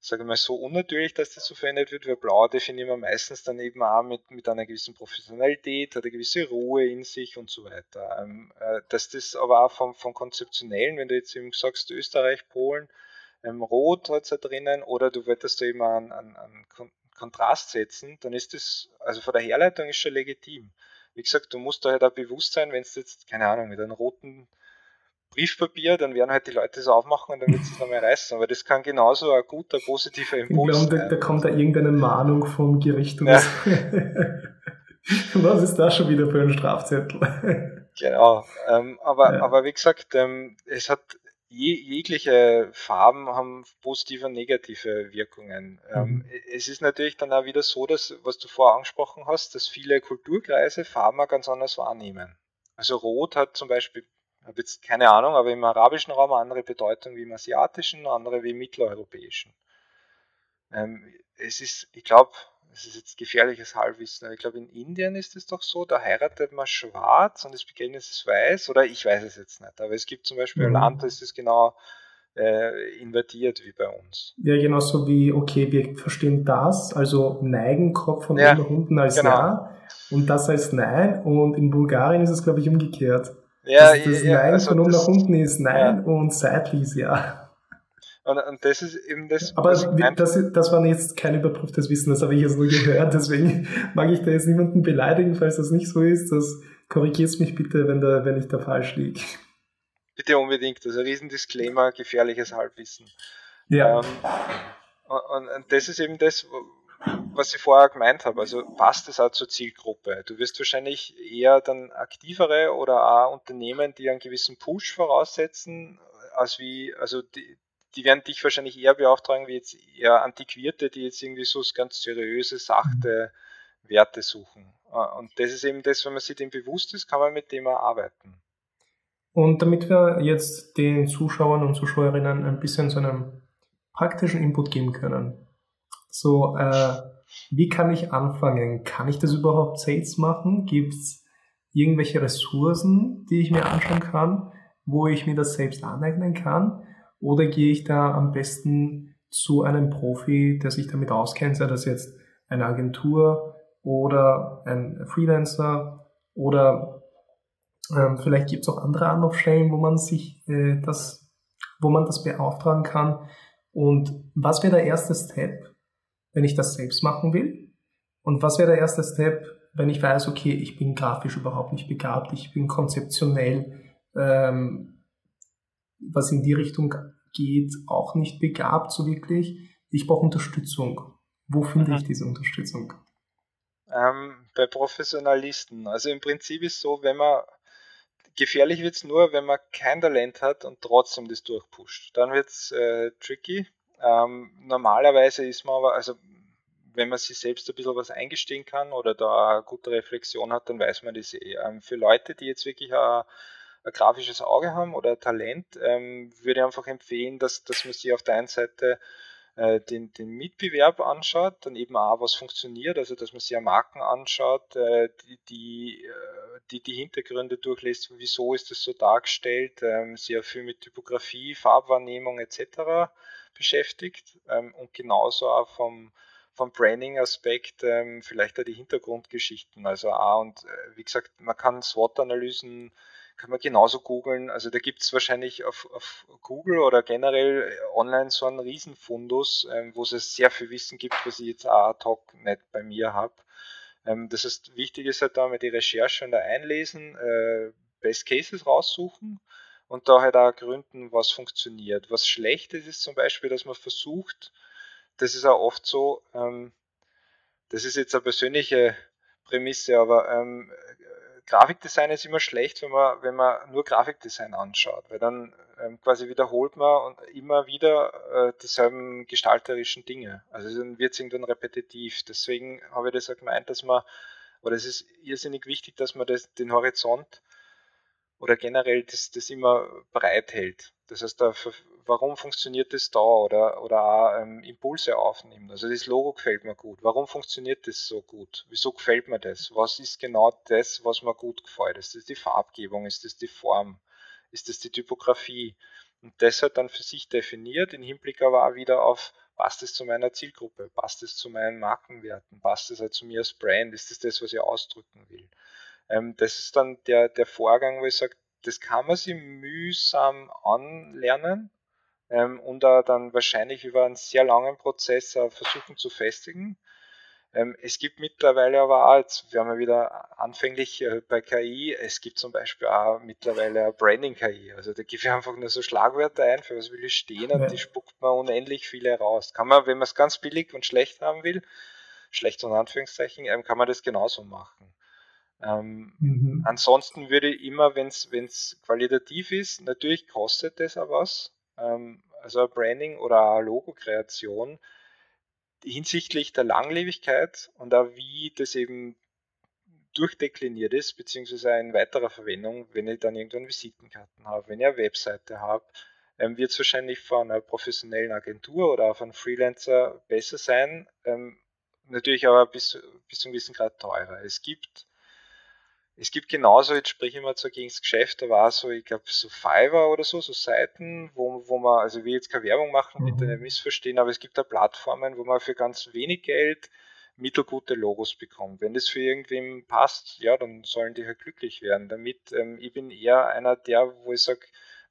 sage ich mal, so unnatürlich, dass das so verändert wird, weil blau definieren wir meistens dann eben auch mit, mit einer gewissen Professionalität, hat eine gewisse Ruhe in sich und so weiter. Ähm, äh, dass das aber auch vom, vom Konzeptionellen, wenn du jetzt eben sagst, Österreich, Polen, ähm, Rot hat es da drinnen oder du wolltest da eben einen, einen, einen Kontrast setzen, dann ist das, also von der Herleitung ist schon legitim wie gesagt, du musst da halt auch bewusst sein, wenn es jetzt, keine Ahnung, mit einem roten Briefpapier, dann werden halt die Leute es aufmachen und dann wird es nochmal reißen. Aber das kann genauso ein guter, positiver Impuls sein. Da, da kommt da irgendeine Mahnung vom Gericht. Ja. (laughs) Was ist da schon wieder für ein Strafzettel? Genau. Ähm, aber, ja. aber wie gesagt, ähm, es hat jegliche Farben haben positive und negative Wirkungen. Ähm, mhm. es ist natürlich dann auch wieder so, dass, was du vorher angesprochen hast, dass viele Kulturkreise Farben auch ganz anders wahrnehmen. Also Rot hat zum Beispiel, habe jetzt keine Ahnung, aber im arabischen Raum eine andere Bedeutung wie im asiatischen, andere wie im mitteleuropäischen. Ähm, es ist, ich glaube, das ist jetzt gefährliches Halbwissen, aber ich glaube, in Indien ist es doch so, da heiratet man schwarz und das Begräbnis ist weiß, oder ich weiß es jetzt nicht, aber es gibt zum Beispiel mhm. ein Land, da ist es genau äh, invertiert wie bei uns. Ja, genauso wie, okay, wir verstehen das, also neigen Kopf von ja, oben nach unten als genau. Ja und das als Nein und in Bulgarien ist es, glaube ich, umgekehrt. Ja, das, das ja, Nein also von oben nach unten ist Nein ja. und seitlich ist Ja. Und, und das ist eben das. Aber das, das war jetzt kein überprüftes Wissen, das habe ich jetzt nur gehört. Deswegen (laughs) mag ich da jetzt niemanden beleidigen, falls das nicht so ist. Das korrigierst mich bitte, wenn, da, wenn ich da falsch liege. Bitte unbedingt. Also Riesendisclaimer, gefährliches Halbwissen. Ja. Ähm, und, und das ist eben das, was ich vorher gemeint habe. Also passt es auch zur Zielgruppe. Du wirst wahrscheinlich eher dann aktivere oder auch Unternehmen, die einen gewissen Push voraussetzen, als wie, also die, die werden dich wahrscheinlich eher beauftragen, wie jetzt eher Antiquierte, die jetzt irgendwie so ganz seriöse, sachte Werte suchen. Äh, und das ist eben das, wenn man sich dem bewusst ist, kann man mit dem auch arbeiten. Und damit wir jetzt den Zuschauern und Zuschauerinnen ein bisschen so einen praktischen Input geben können. So, äh, wie kann ich anfangen? Kann ich das überhaupt Sales machen? Gibt es irgendwelche Ressourcen, die ich mir anschauen kann, wo ich mir das selbst aneignen kann? Oder gehe ich da am besten zu einem Profi, der sich damit auskennt, sei das jetzt eine Agentur oder ein Freelancer oder ähm, vielleicht gibt es auch andere Anlaufstellen, wo man sich äh, das, wo man das beauftragen kann. Und was wäre der erste Step, wenn ich das selbst machen will? Und was wäre der erste Step, wenn ich weiß, okay, ich bin grafisch überhaupt nicht begabt, ich bin konzeptionell ähm, was in die Richtung geht, auch nicht begabt so wirklich. Ich brauche Unterstützung. Wo finde mhm. ich diese Unterstützung? Ähm, bei Professionalisten. Also im Prinzip ist so, wenn man gefährlich wird es nur, wenn man kein Talent hat und trotzdem das durchpusht. Dann wird es äh, tricky. Ähm, normalerweise ist man aber, also wenn man sich selbst ein bisschen was eingestehen kann oder da eine gute Reflexion hat, dann weiß man das eh. Ähm, für Leute, die jetzt wirklich eine ein grafisches Auge haben oder Talent, ähm, würde ich einfach empfehlen, dass, dass man sich auf der einen Seite äh, den, den Mitbewerb anschaut, dann eben auch, was funktioniert, also dass man sich ja Marken anschaut, äh, die, die, äh, die, die Hintergründe durchlässt, wieso ist das so dargestellt, ähm, sehr viel mit Typografie, Farbwahrnehmung etc. beschäftigt ähm, und genauso auch vom, vom Branding-Aspekt ähm, vielleicht auch die Hintergrundgeschichten. Also auch und äh, wie gesagt, man kann SWOT-Analysen kann man genauso googeln. Also da gibt es wahrscheinlich auf, auf, Google oder generell online so einen Riesenfundus, ähm, wo es sehr viel Wissen gibt, was ich jetzt ad hoc nicht bei mir habe. Ähm, das heißt, wichtig ist halt da mal die Recherche und da einlesen, äh, Best Cases raussuchen und da halt auch gründen, was funktioniert. Was schlecht ist, ist zum Beispiel, dass man versucht, das ist auch oft so, ähm, das ist jetzt eine persönliche Prämisse, aber ähm, Grafikdesign ist immer schlecht, wenn man, wenn man nur Grafikdesign anschaut, weil dann ähm, quasi wiederholt man und immer wieder äh, dieselben gestalterischen Dinge. Also dann wird es irgendwann repetitiv. Deswegen habe ich das auch gemeint, dass man, oder es ist irrsinnig wichtig, dass man das, den Horizont oder generell das, das immer breit hält. Das heißt, da, warum funktioniert das da oder, oder auch ähm, Impulse aufnimmt. Also das Logo gefällt mir gut. Warum funktioniert das so gut? Wieso gefällt mir das? Was ist genau das, was mir gut gefällt? Ist das die Farbgebung? Ist das die Form? Ist das die Typografie? Und das hat dann für sich definiert, im Hinblick aber auch wieder auf, passt es zu meiner Zielgruppe? Passt es zu meinen Markenwerten? Passt es halt zu mir als Brand? Ist das das, was ich ausdrücken will? Ähm, das ist dann der, der Vorgang, wo ich sage, das kann man sich mühsam anlernen ähm, und da dann wahrscheinlich über einen sehr langen Prozess äh, versuchen zu festigen. Ähm, es gibt mittlerweile aber auch, jetzt werden wir wieder anfänglich äh, bei KI, es gibt zum Beispiel auch mittlerweile Branding-KI. Also da gebe ich einfach nur so Schlagwörter ein, für was will ich stehen und ja. die spuckt man unendlich viele raus. Kann man, wenn man es ganz billig und schlecht haben will, schlecht und Anführungszeichen, ähm, kann man das genauso machen. Ähm, mhm. Ansonsten würde ich immer, wenn es qualitativ ist, natürlich kostet das auch was. Ähm, also Branding oder Logo-Kreation hinsichtlich der Langlebigkeit und auch wie das eben durchdekliniert ist, beziehungsweise in weiterer Verwendung, wenn ich dann irgendwann Visitenkarten habe, wenn ich eine Webseite habe, ähm, wird es wahrscheinlich von einer professionellen Agentur oder von einem Freelancer besser sein. Ähm, natürlich aber bis, bis zu einem gewissen Grad teurer. Es gibt es gibt genauso, jetzt spreche ich mal so gegen das Geschäft, da war so, ich glaube, so Fiverr oder so, so Seiten, wo, wo man, also wir jetzt keine Werbung machen, bitte mhm. nicht missverstehen, aber es gibt da Plattformen, wo man für ganz wenig Geld mittelgute Logos bekommt. Wenn das für irgendwem passt, ja, dann sollen die halt glücklich werden. Damit, ähm, ich bin eher einer der, wo ich sage,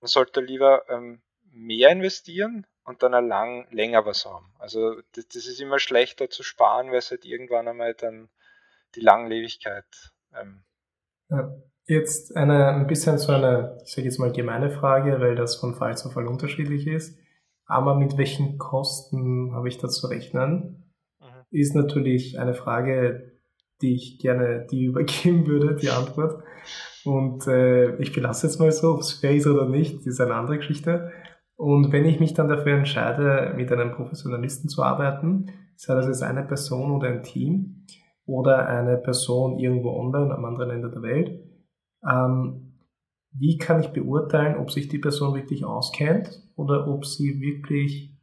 man sollte lieber ähm, mehr investieren und dann lang, länger was haben. Also das, das, ist immer schlechter zu sparen, weil es halt irgendwann einmal dann die Langlebigkeit ähm, Jetzt eine, ein bisschen so eine, ich sage jetzt mal gemeine Frage, weil das von Fall zu Fall unterschiedlich ist. Aber mit welchen Kosten habe ich da zu rechnen? Mhm. Ist natürlich eine Frage, die ich gerne die (laughs) übergeben würde, die Antwort. Und äh, ich belasse jetzt mal so, ob es fair ist oder nicht, ist eine andere Geschichte. Und wenn ich mich dann dafür entscheide, mit einem Professionalisten zu arbeiten, sei das jetzt eine Person oder ein Team, oder eine Person irgendwo online am anderen Ende der Welt. Ähm, wie kann ich beurteilen, ob sich die Person wirklich auskennt oder ob sie wirklich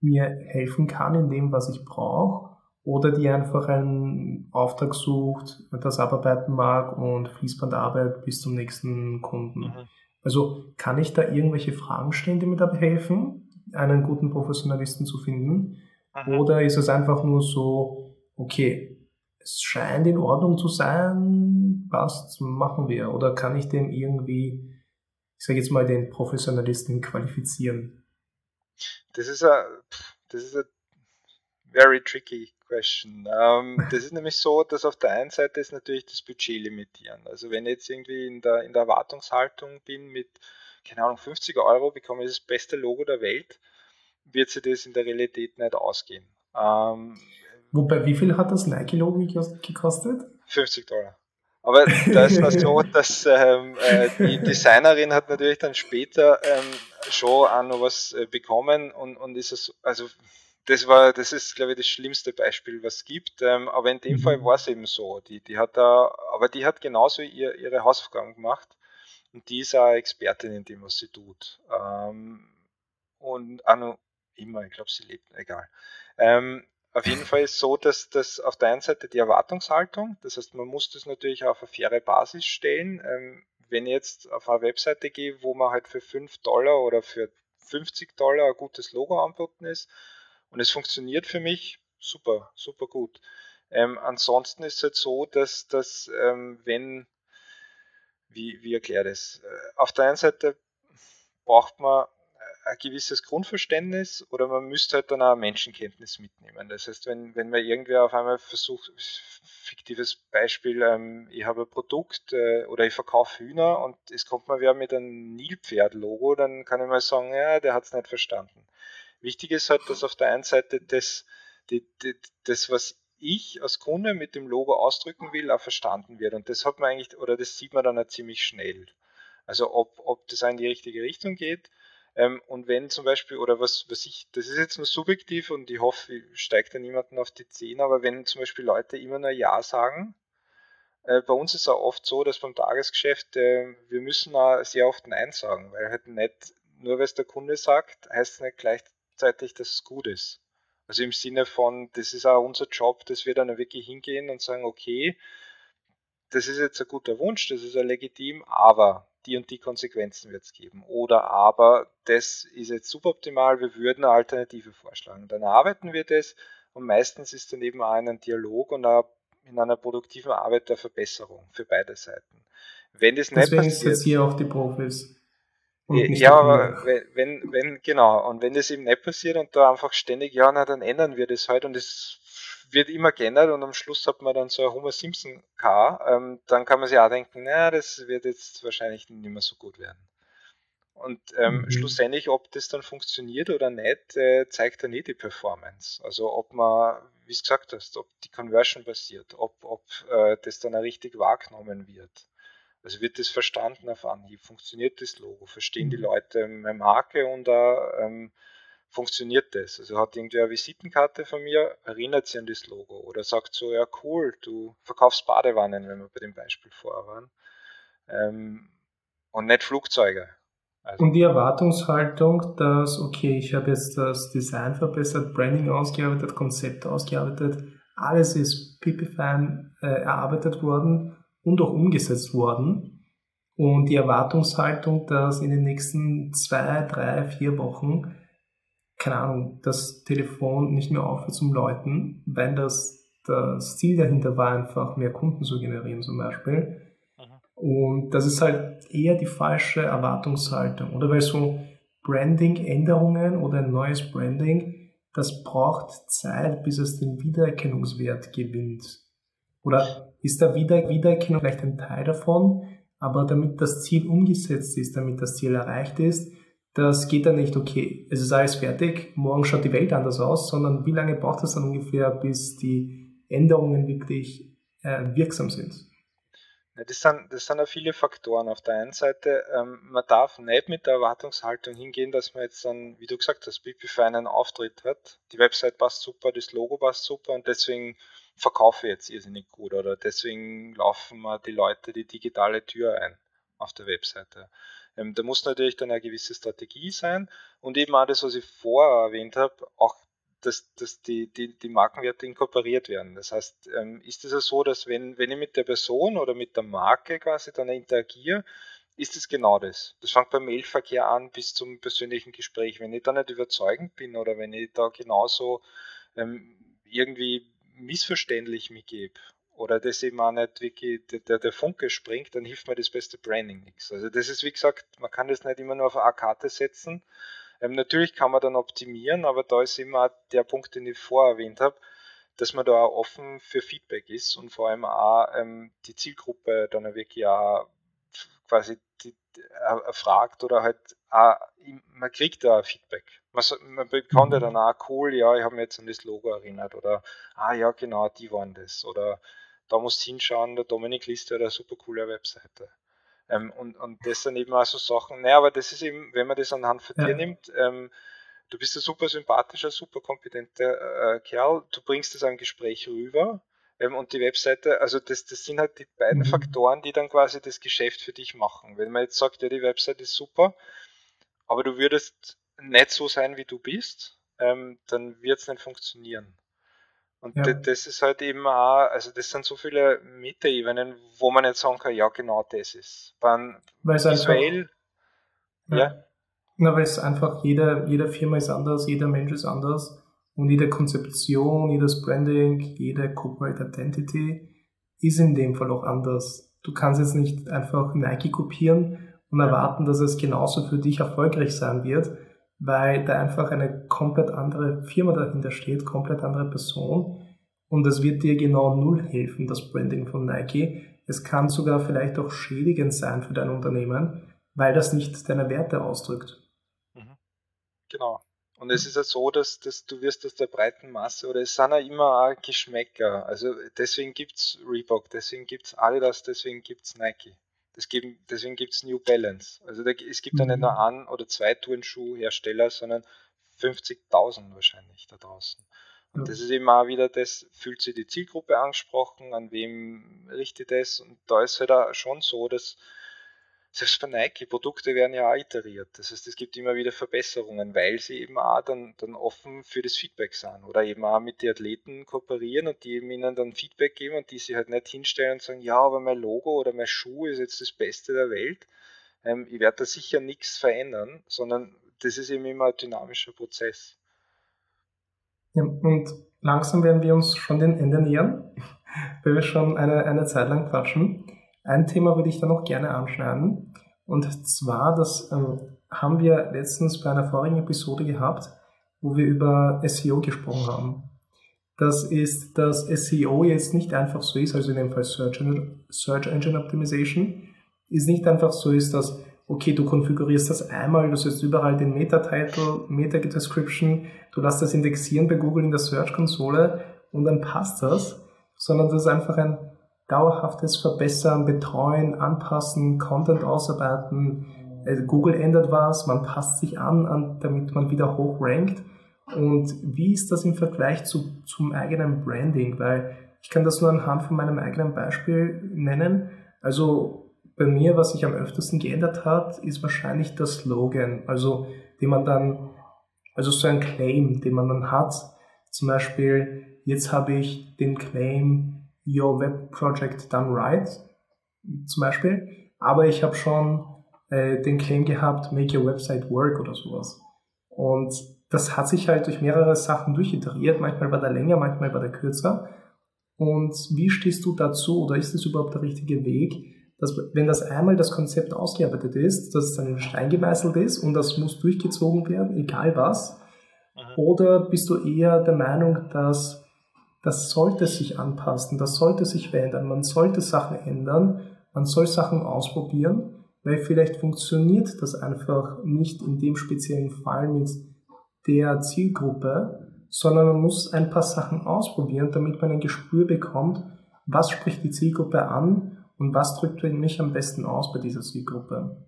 mir helfen kann in dem, was ich brauche oder die einfach einen Auftrag sucht, das abarbeiten mag und Fließbandarbeit bis zum nächsten Kunden. Mhm. Also kann ich da irgendwelche Fragen stellen, die mir dabei helfen, einen guten Professionalisten zu finden? Mhm. Oder ist es einfach nur so, okay, es scheint in Ordnung zu sein, passt, machen wir. Oder kann ich den irgendwie, ich sage jetzt mal, den Professionalisten qualifizieren? Das ist a, das ist a very tricky question. Um, ähm, (laughs) das ist nämlich so, dass auf der einen Seite ist natürlich das Budget limitieren. Also wenn ich jetzt irgendwie in der, in der Erwartungshaltung bin mit, keine Ahnung, 50 Euro bekomme ich das beste Logo der Welt, wird sich das in der Realität nicht ausgehen. Ähm, Wobei, wie viel hat das Nike-Logo gekostet? 50 Dollar. Aber da ist das so, (laughs) dass ähm, äh, die Designerin hat natürlich dann später ähm, schon auch noch was äh, bekommen und, und ist es, also das war, das ist, glaube ich, das schlimmste Beispiel, was es gibt. Ähm, aber in dem mhm. Fall war es eben so. Die, die hat da, aber die hat genauso ihr, ihre Hausaufgaben gemacht und die ist auch Expertin in dem, was sie tut. Ähm, und auch noch immer, ich glaube, sie lebt, egal. Auf jeden Fall ist so, dass das auf der einen Seite die Erwartungshaltung, das heißt, man muss das natürlich auf eine faire Basis stellen. Ähm, wenn ich jetzt auf eine Webseite gehe, wo man halt für 5 Dollar oder für 50 Dollar ein gutes Logo anbieten ist und es funktioniert für mich, super, super gut. Ähm, ansonsten ist es halt so, dass, dass ähm, wenn, wie, wie erklärt es, äh, auf der einen Seite braucht man ein gewisses Grundverständnis oder man müsste halt dann auch Menschenkenntnis mitnehmen. Das heißt, wenn, wenn man irgendwer auf einmal versucht, fiktives Beispiel, ähm, ich habe ein Produkt äh, oder ich verkaufe Hühner und es kommt mal wer mit einem Nilpferd-Logo, dann kann ich mal sagen, ja, der hat es nicht verstanden. Wichtig ist halt, dass auf der einen Seite das, die, die, das, was ich als Kunde mit dem Logo ausdrücken will, auch verstanden wird. Und das hat man eigentlich, oder das sieht man dann auch ziemlich schnell. Also ob, ob das in die richtige Richtung geht ähm, und wenn zum Beispiel, oder was, was ich, das ist jetzt nur subjektiv und ich hoffe, ich steige da niemanden auf die Zehen, aber wenn zum Beispiel Leute immer nur Ja sagen, äh, bei uns ist es auch oft so, dass beim Tagesgeschäft äh, wir müssen auch sehr oft Nein sagen, weil halt nicht, nur weil es der Kunde sagt, heißt es nicht gleichzeitig, dass es gut ist. Also im Sinne von, das ist auch unser Job, dass wir dann wirklich hingehen und sagen, okay, das ist jetzt ein guter Wunsch, das ist ja legitim, aber die und die Konsequenzen wird es geben. Oder aber das ist jetzt suboptimal, wir würden eine Alternative vorschlagen. Dann arbeiten wir das und meistens ist dann eben auch ein Dialog und auch in einer produktiven Arbeit der Verbesserung für beide Seiten. Wenn das nicht Deswegen passiert, ist jetzt hier auch die Profis. Ja, aber wenn, wenn, genau, und wenn das eben nicht passiert und da einfach ständig, ja, na, dann ändern wir das halt und es wird immer geändert und am Schluss hat man dann so ein Homer Simpson Car, ähm, dann kann man sich auch denken, naja, das wird jetzt wahrscheinlich nicht mehr so gut werden. Und ähm, mhm. schlussendlich, ob das dann funktioniert oder nicht, äh, zeigt dann nicht die Performance. Also ob man, wie es gesagt hast, ob die Conversion passiert, ob, ob äh, das dann auch richtig wahrgenommen wird. Also wird das verstanden auf Anhieb? Funktioniert das Logo? Verstehen die mhm. Leute meine Marke und auch, ähm, funktioniert das? Also hat irgendwie eine Visitenkarte von mir, erinnert sie an das Logo oder sagt so, ja cool, du verkaufst Badewannen, wenn wir bei dem Beispiel vorher waren. Ähm, und nicht Flugzeuge. Also und die Erwartungshaltung, dass, okay, ich habe jetzt das Design verbessert, Branding ausgearbeitet, Konzepte ausgearbeitet, alles ist pipifan äh, erarbeitet worden und auch umgesetzt worden. Und die Erwartungshaltung, dass in den nächsten zwei, drei, vier Wochen, keine Ahnung, das Telefon nicht mehr aufhört zum Läuten, wenn das, das Ziel dahinter war, einfach mehr Kunden zu generieren zum Beispiel, und das ist halt eher die falsche Erwartungshaltung. Oder weil so Branding-Änderungen oder ein neues Branding, das braucht Zeit, bis es den Wiedererkennungswert gewinnt. Oder ist der Wieder Wiedererkennung vielleicht ein Teil davon, aber damit das Ziel umgesetzt ist, damit das Ziel erreicht ist, das geht dann nicht, okay, es ist alles fertig, morgen schaut die Welt anders aus, sondern wie lange braucht es dann ungefähr, bis die Änderungen wirklich äh, wirksam sind? Das, sind, das sind ja viele Faktoren. Auf der einen Seite, ähm, man darf nicht mit der Erwartungshaltung hingehen, dass man jetzt dann, wie du gesagt hast, Bipify einen Auftritt hat. Die Website passt super, das Logo passt super und deswegen verkaufe ich jetzt irrsinnig gut oder deswegen laufen mal die Leute die digitale Tür ein auf der Webseite. Ähm, da muss natürlich dann eine gewisse Strategie sein und eben auch das, was ich vorher erwähnt habe, auch dass, dass die, die, die Markenwerte inkorporiert werden. Das heißt, ähm, ist es ja so, dass wenn, wenn ich mit der Person oder mit der Marke quasi dann interagiere, ist es genau das. Das fängt beim Mailverkehr an bis zum persönlichen Gespräch. Wenn ich da nicht überzeugend bin oder wenn ich da genauso ähm, irgendwie missverständlich mich gebe oder das eben auch nicht wirklich der, der Funke springt, dann hilft mir das beste Branding nichts. Also das ist wie gesagt, man kann das nicht immer nur auf eine Karte setzen, ähm, natürlich kann man dann optimieren, aber da ist immer der Punkt, den ich vorher erwähnt habe, dass man da auch offen für Feedback ist und vor allem auch ähm, die Zielgruppe dann wirklich auch quasi die, äh, fragt oder halt auch, man kriegt da Feedback. Man, man bekommt ja mhm. dann auch cool, ja, ich habe mich jetzt an das Logo erinnert oder ah ja, genau, die waren das oder da musst du hinschauen, der Dominik Liste hat eine super coole Webseite. Ähm, und, und das sind eben auch so Sachen, naja, aber das ist eben, wenn man das anhand von ja. dir nimmt, ähm, du bist ein super sympathischer, super kompetenter äh, Kerl, du bringst das am Gespräch rüber ähm, und die Webseite, also das, das sind halt die beiden mhm. Faktoren, die dann quasi das Geschäft für dich machen. Wenn man jetzt sagt, ja, die Webseite ist super, aber du würdest nicht so sein, wie du bist, ähm, dann wird es nicht funktionieren. Und ja. das ist halt eben auch, also das sind so viele Metaebenen, wo man nicht sagen kann, ja genau das ist. Beim weil es visuell, einfach, ja. Na, weil es einfach, jeder, jede Firma ist anders, jeder Mensch ist anders und jede Konzeption, jedes Branding, jede Corporate Identity ist in dem Fall auch anders. Du kannst jetzt nicht einfach Nike kopieren und erwarten, dass es genauso für dich erfolgreich sein wird, weil da einfach eine komplett andere Firma dahinter steht, komplett andere Person. Und es wird dir genau null helfen, das Branding von Nike. Es kann sogar vielleicht auch schädigend sein für dein Unternehmen, weil das nicht deine Werte ausdrückt. Mhm. Genau. Und es ist ja so, dass, dass du wirst aus der breiten Masse, oder es sind ja immer auch Geschmäcker. Also deswegen gibt es Reebok, deswegen gibt es Adidas, deswegen gibt es Nike. Deswegen gibt es New Balance. Also da, es gibt mhm. ja nicht nur mhm. ein oder zwei Turnschuhhersteller, sondern 50.000 wahrscheinlich da draußen. Und ja. das ist eben auch wieder das, fühlt sich die Zielgruppe angesprochen, an wem richtet es? Und da ist halt auch schon so, dass selbst bei Nike, Produkte werden ja auch iteriert. Das heißt, es gibt immer wieder Verbesserungen, weil sie eben auch dann, dann offen für das Feedback sind oder eben auch mit den Athleten kooperieren und die eben ihnen dann Feedback geben und die sich halt nicht hinstellen und sagen, ja, aber mein Logo oder mein Schuh ist jetzt das Beste der Welt. Ähm, ich werde da sicher nichts verändern, sondern das ist eben immer ein dynamischer Prozess. Ja, und langsam werden wir uns schon den Ende nähern, (laughs) weil wir schon eine, eine Zeit lang quatschen. Ein Thema würde ich da noch gerne anschneiden. Und zwar, das ähm, haben wir letztens bei einer vorigen Episode gehabt, wo wir über SEO gesprochen haben. Das ist, dass SEO jetzt nicht einfach so ist, also in dem Fall Search Engine, Search Engine Optimization, ist nicht einfach so ist, dass, okay, du konfigurierst das einmal, du setzt überall den Meta-Title, Meta-Description, du lässt das indexieren bei Google in der Search-Konsole und dann passt das, sondern das ist einfach ein dauerhaftes Verbessern, Betreuen, Anpassen, Content ausarbeiten. Also Google ändert was, man passt sich an, an damit man wieder hoch rankt. Und wie ist das im Vergleich zu, zum eigenen Branding? Weil ich kann das nur anhand von meinem eigenen Beispiel nennen. Also bei mir, was sich am öftesten geändert hat, ist wahrscheinlich der Slogan. Also, den man dann, also so ein Claim, den man dann hat. Zum Beispiel, jetzt habe ich den Claim, Your Web Project Done Right zum Beispiel. Aber ich habe schon äh, den Claim gehabt, Make Your Website Work oder sowas. Und das hat sich halt durch mehrere Sachen durchiteriert. Manchmal war der länger, manchmal war der kürzer. Und wie stehst du dazu oder ist das überhaupt der richtige Weg, dass wenn das einmal das Konzept ausgearbeitet ist, dass es dann in Stein gemeißelt ist und das muss durchgezogen werden, egal was? Mhm. Oder bist du eher der Meinung, dass das sollte sich anpassen, das sollte sich verändern, man sollte Sachen ändern, man soll Sachen ausprobieren, weil vielleicht funktioniert das einfach nicht in dem speziellen Fall mit der Zielgruppe, sondern man muss ein paar Sachen ausprobieren, damit man ein Gespür bekommt, was spricht die Zielgruppe an und was drückt mich am besten aus bei dieser Zielgruppe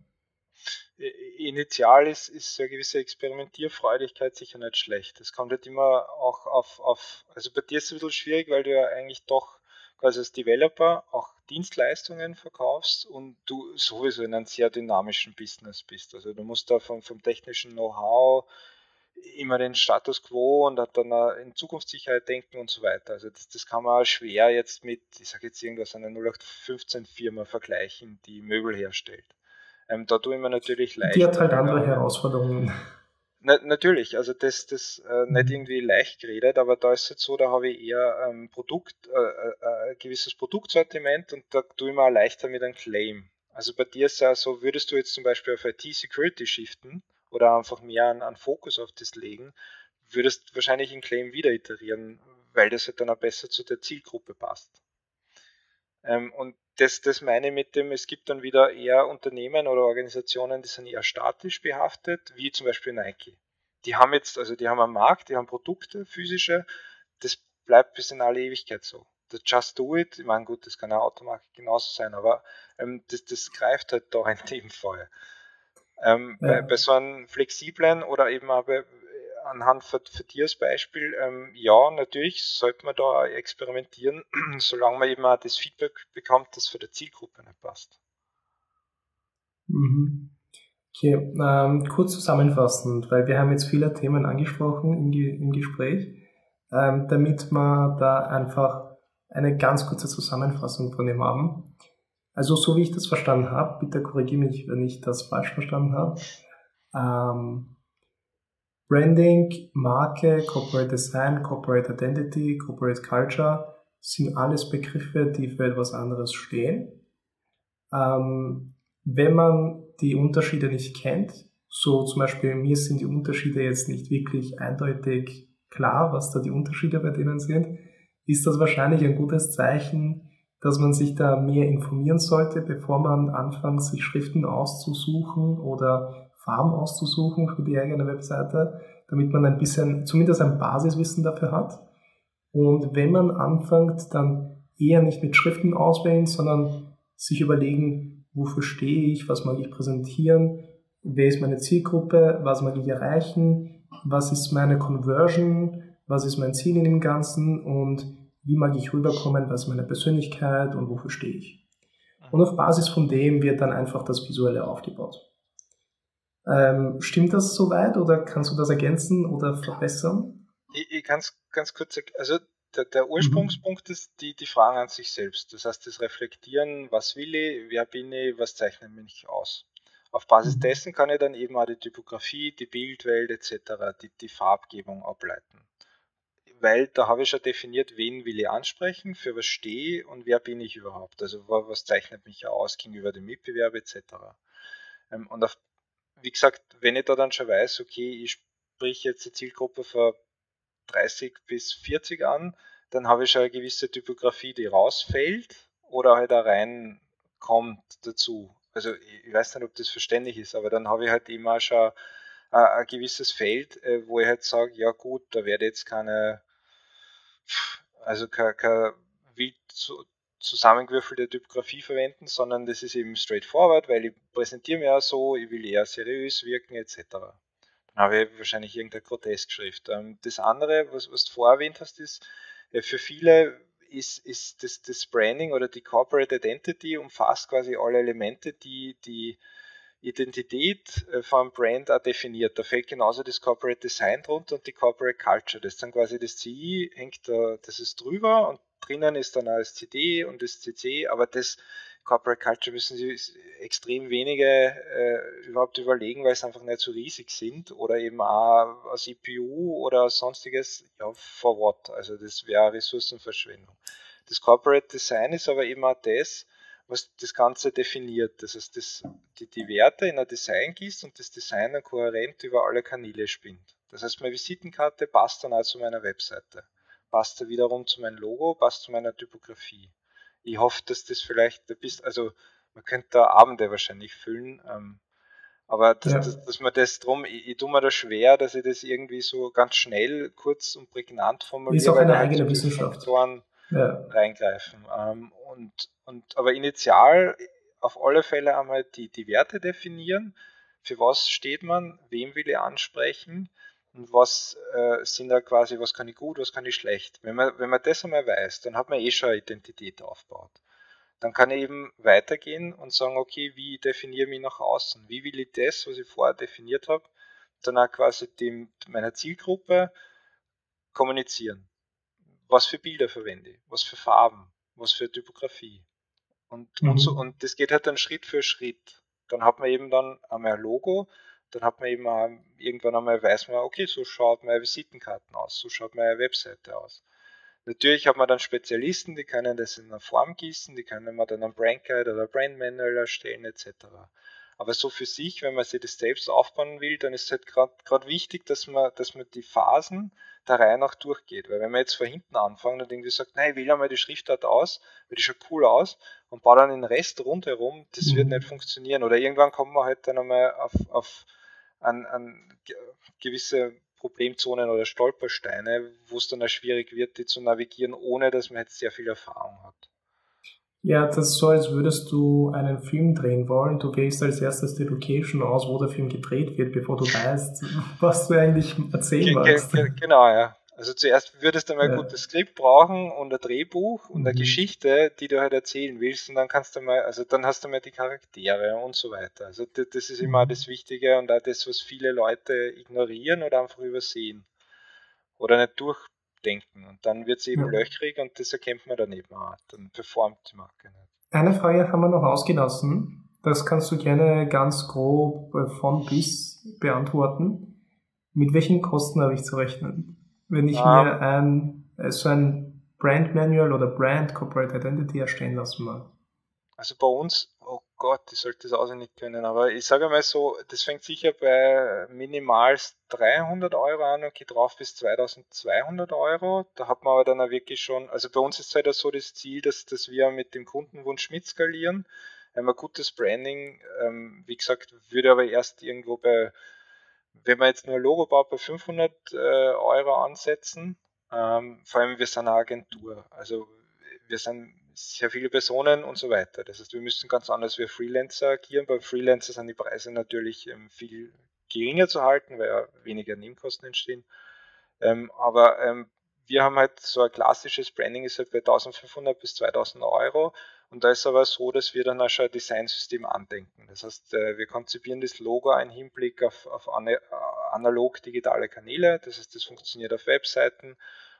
initial ist, ist eine gewisse Experimentierfreudigkeit sicher nicht schlecht. Es kommt halt immer auch auf, auf, also bei dir ist es ein bisschen schwierig, weil du ja eigentlich doch quasi als Developer auch Dienstleistungen verkaufst und du sowieso in einem sehr dynamischen Business bist. Also du musst da vom, vom technischen Know-how immer den Status quo und dann in Zukunftssicherheit denken und so weiter. Also das, das kann man schwer jetzt mit, ich sage jetzt irgendwas, einer 0815 Firma vergleichen, die Möbel herstellt. Ähm, da tue ich mir natürlich leicht. Die hat halt andere Herausforderungen. Na, natürlich, also das, das äh, nicht mhm. irgendwie leicht geredet, aber da ist es jetzt so, da habe ich eher ähm, Produkt, äh, äh, ein gewisses Produktsortiment und da tue ich mir auch leichter mit einem Claim. Also bei dir ist es ja so, würdest du jetzt zum Beispiel auf IT-Security shiften oder einfach mehr an, an Fokus auf das legen, würdest wahrscheinlich einen Claim wieder iterieren, weil das halt dann auch besser zu der Zielgruppe passt. Ähm, und das, das meine ich mit dem, es gibt dann wieder eher Unternehmen oder Organisationen, die sind eher statisch behaftet, wie zum Beispiel Nike. Die haben jetzt, also die haben einen Markt, die haben Produkte, physische, das bleibt bis in alle Ewigkeit so. Das Just Do It, ich meine, gut, das kann eine Automarke genauso sein, aber ähm, das, das greift halt da in dem Fall. Ähm, ja. bei, bei, so einem flexiblen oder eben auch bei, anhand für, für dir als Beispiel, ähm, ja, natürlich sollte man da experimentieren, (clears throat) solange man eben auch das Feedback bekommt, das für die Zielgruppe nicht passt. Mhm. Okay, ähm, kurz zusammenfassend, weil wir haben jetzt viele Themen angesprochen im, im Gespräch, ähm, damit wir da einfach eine ganz kurze Zusammenfassung von dem haben. Also so wie ich das verstanden habe, bitte korrigiere mich, wenn ich das falsch verstanden habe. Ähm, Branding, Marke, Corporate Design, Corporate Identity, Corporate Culture sind alles Begriffe, die für etwas anderes stehen. Ähm, wenn man die Unterschiede nicht kennt, so zum Beispiel mir sind die Unterschiede jetzt nicht wirklich eindeutig klar, was da die Unterschiede bei denen sind, ist das wahrscheinlich ein gutes Zeichen, dass man sich da mehr informieren sollte, bevor man anfängt, sich Schriften auszusuchen oder Farben auszusuchen für die eigene Webseite, damit man ein bisschen, zumindest ein Basiswissen dafür hat. Und wenn man anfängt, dann eher nicht mit Schriften auswählen, sondern sich überlegen, wofür stehe ich, was mag ich präsentieren, wer ist meine Zielgruppe, was mag ich erreichen, was ist meine Conversion, was ist mein Ziel in dem Ganzen und wie mag ich rüberkommen, was ist meine Persönlichkeit und wofür stehe ich. Und auf Basis von dem wird dann einfach das Visuelle aufgebaut. Ähm, stimmt das soweit oder kannst du das ergänzen oder verbessern? Ich, ich kann es ganz kurz, also der, der mhm. Ursprungspunkt mhm. ist die, die Fragen an sich selbst. Das heißt, das Reflektieren, was will ich, wer bin ich, was zeichnet mich aus. Auf Basis mhm. dessen kann ich dann eben auch die Typografie, die Bildwelt etc., die, die Farbgebung ableiten. Weil da habe ich schon definiert, wen will ich ansprechen, für was stehe und wer bin ich überhaupt. Also was zeichnet mich aus gegenüber dem Mitbewerb etc. Ähm, und auf, wie gesagt, wenn ich da dann schon weiß, okay, ich spreche jetzt die Zielgruppe für 30 bis 40 an, dann habe ich schon eine gewisse Typografie, die rausfällt oder halt da reinkommt dazu. Also ich weiß nicht, ob das verständlich ist, aber dann habe ich halt immer schon ein, ein gewisses Feld, äh, wo ich halt sage, ja gut, da werde jetzt keine, also keine, keine wild zusammengewürfelte Typografie verwenden, sondern das ist eben straightforward, weil ich präsentiere mir ja so, ich will eher seriös wirken etc habe ich wahrscheinlich irgendeine Grotesk-Schrift. Ähm, das andere, was, was du vorher erwähnt hast, ist, für viele ist, ist das, das Branding oder die Corporate Identity umfasst quasi alle Elemente, die die Identität äh, vom Brand auch definiert. Da fällt genauso das Corporate Design drunter und die Corporate Culture. Das ist dann quasi das CI, hängt da, das ist drüber und drinnen ist dann auch das CD und das CC, aber das Corporate Culture müssen sie extrem wenige äh, überhaupt überlegen, weil es einfach nicht so riesig sind oder eben auch aus EPU oder sonstiges, ja, for what? Also das wäre Ressourcenverschwendung. Das Corporate Design ist aber eben auch das, was das Ganze definiert. Das heißt, das, die, die Werte in ein Design gießt und das Design dann kohärent über alle Kanäle spinnt. Das heißt, meine Visitenkarte passt dann auch zu meiner Webseite. Passt da wiederum zu meinem Logo, passt zu meiner Typografie ich hoffe, dass das vielleicht ein bisschen, also man könnte da Abende wahrscheinlich füllen, ähm, aber dass, ja. dass, dass, man das drum, ich, ich tue mir da schwer, dass ich das irgendwie so ganz schnell, kurz und prägnant formuliere. Ist auch eine eigene Wissenschaft. Ja. reingreifen. Ähm, und, und, aber initial auf alle Fälle einmal die, die Werte definieren. Für was steht man? Wem will ich ansprechen? und was äh, sind da quasi, was kann ich gut, was kann ich schlecht. Wenn man, wenn man das einmal weiß, dann hat man eh schon eine Identität aufgebaut. Dann kann ich eben weitergehen und sagen, okay, wie definiere ich mich nach außen? Wie will ich das, was ich vorher definiert habe, dann auch quasi dem, meiner Zielgruppe kommunizieren? Was für Bilder verwende ich? Was für Farben? Was für Typografie? Und, mhm. und, so, und das geht halt dann Schritt für Schritt. Dann hat man eben dann einmal ein Logo, dann hat man eben auch, irgendwann einmal weiß man, okay, so schaut meine Visitenkarten aus, so schaut meine Webseite aus. Natürlich hat man dann Spezialisten, die können das in einer Form gießen, die können man dann ein Brand Guide oder Brand Manual erstellen etc. Aber so für sich, wenn man sich das selbst aufbauen will, dann ist es halt gerade wichtig, dass man, dass man die Phasen der Reihe nach durchgeht. Weil wenn man jetzt von hinten anfängt und irgendwie sagt, nein, wähle einmal die Schriftart aus, weil die schaut cool aus und baue dann den Rest rundherum, das mhm. wird nicht funktionieren. Oder irgendwann kommt man halt dann einmal auf, auf an, an gewisse Problemzonen oder Stolpersteine, wo es dann auch schwierig wird, die zu navigieren, ohne dass man jetzt sehr viel Erfahrung hat. Ja, das ist so, als würdest du einen Film drehen wollen. Du wählst als erstes die Location aus, wo der Film gedreht wird, bevor du weißt, (laughs) was du eigentlich erzählen willst. Genau, ja. Also zuerst würdest du mal ein gutes Skript brauchen und ein Drehbuch und eine mhm. Geschichte, die du halt erzählen willst und dann kannst du mal, also dann hast du mal die Charaktere und so weiter. Also das, das ist immer mhm. das Wichtige und auch das, was viele Leute ignorieren oder einfach übersehen oder nicht durchdenken und dann wird es eben ja. löchrig und das erkennt man dann eben auch, dann performt die Marke nicht. Eine Frage haben wir noch ausgelassen, das kannst du gerne ganz grob äh, von bis beantworten. Mit welchen Kosten habe ich zu rechnen? wenn ich ah. mir ein, äh, so ein Brand Manual oder Brand Corporate Identity erstellen lassen mag. Also bei uns, Gott, ich sollte das auswendig können, aber ich sage mal so, das fängt sicher bei minimal 300 Euro an und geht drauf bis 2200 Euro. Da hat man aber dann auch wirklich schon, also bei uns ist halt so das Ziel, dass, dass wir mit dem Kundenwunsch mitskalieren. Ein gutes Branding, ähm, wie gesagt, würde aber erst irgendwo bei wenn wir jetzt nur ein Logo baut, bei 500 äh, Euro ansetzen, ähm, vor allem wir sind eine Agentur, also wir sind sehr viele Personen und so weiter. Das heißt, wir müssen ganz anders wie Freelancer agieren. Bei Freelancer sind die Preise natürlich ähm, viel geringer zu halten, weil ja weniger Nebenkosten entstehen. Ähm, aber ähm, wir haben halt so ein klassisches Branding ist halt bei 1500 bis 2000 Euro. Und da ist aber so, dass wir dann auch schon ein Designsystem andenken. Das heißt, äh, wir konzipieren das Logo im Hinblick auf, auf äh, analog digitale Kanäle. Das heißt, das funktioniert auf Webseiten.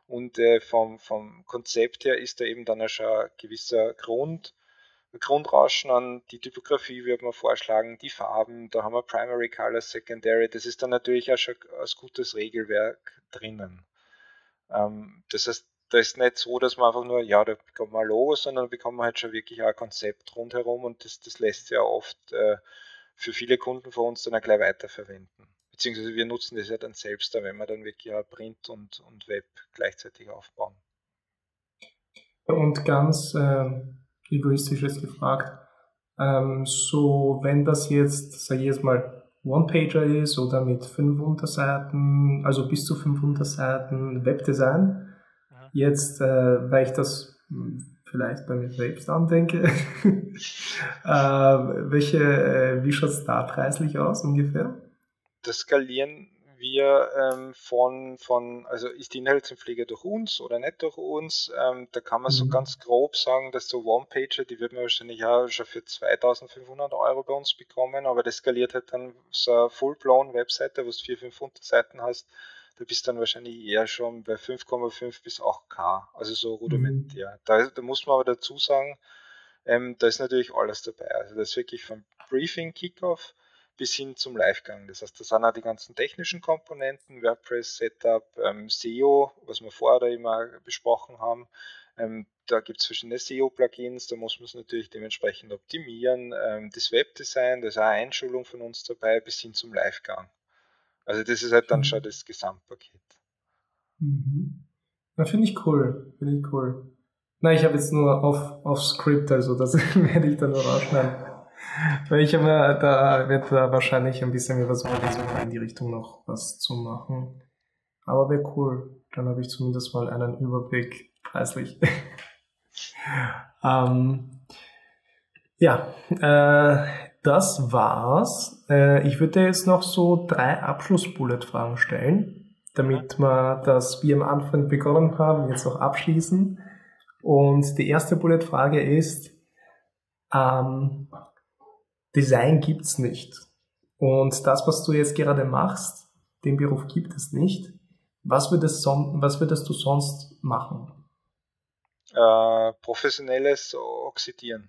Und äh, vom, vom Konzept her ist da eben dann auch schon ein gewisser Grund, Grundrauschen an die Typografie würde man vorschlagen, die Farben, da haben wir Primary Color, Secondary, das ist dann natürlich auch schon als gutes Regelwerk drinnen. Ähm, das heißt, da ist nicht so, dass man einfach nur, ja, da bekommt man ein Logo, sondern da bekommt man halt schon wirklich auch ein Konzept rundherum und das, das lässt sich ja oft äh, für viele Kunden von uns dann auch gleich weiterverwenden. Beziehungsweise wir nutzen das ja dann selbst, wenn wir dann wirklich auch Print und, und Web gleichzeitig aufbauen. Und ganz äh, egoistisch ist gefragt, ähm, so wenn das jetzt, sage ich jetzt mal, One-Pager ist oder mit fünf Unterseiten, also bis zu fünf Unterseiten Webdesign. Ja. Jetzt, äh, weil ich das hm, vielleicht bei mir selbst andenke, (laughs) äh, welche, äh, wie schaut es da preislich aus ungefähr? Das skalieren wir ähm, von, von, also ist die Inhaltspflege durch uns oder nicht durch uns, ähm, da kann man mhm. so ganz grob sagen, dass so One-Pager, die wird man wahrscheinlich auch schon für 2500 Euro bei uns bekommen, aber das skaliert halt dann so eine full-blown Webseite, wo du 4, 500 Seiten hast, da bist du dann wahrscheinlich eher schon bei 5,5 bis 8K, also so rudimentär. Mhm. Da, da muss man aber dazu sagen, ähm, da ist natürlich alles dabei. Also das ist wirklich vom Briefing, Kickoff, bis hin zum Livegang. Das heißt, das sind auch die ganzen technischen Komponenten, WordPress, Setup, ähm, SEO, was wir vorher da immer besprochen haben. Ähm, da gibt es verschiedene SEO-Plugins, da muss man es natürlich dementsprechend optimieren. Ähm, das Webdesign, da ist auch eine Einschulung von uns dabei, bis hin zum Livegang. Also das ist halt dann schon das Gesamtpaket. Mhm. Ja, finde ich cool. Finde ich cool. Nein, ich habe jetzt nur auf, auf Script, also das (laughs) werde ich dann nur rausschneiden. Weil ich aber, da wird da wahrscheinlich ein bisschen mehr was in die Richtung noch was zu machen. Aber wäre cool. Dann habe ich zumindest mal einen Überblick preislich. (laughs) ähm, ja, äh, das war's. Äh, ich würde jetzt noch so drei Abschluss-Bullet-Fragen stellen, damit wir das, wie am Anfang begonnen haben, jetzt auch abschließen. Und die erste Bullet-Frage ist, ähm, Design gibt's nicht. Und das, was du jetzt gerade machst, den Beruf gibt es nicht. Was würdest, son was würdest du sonst machen? Äh, professionelles Oxidieren.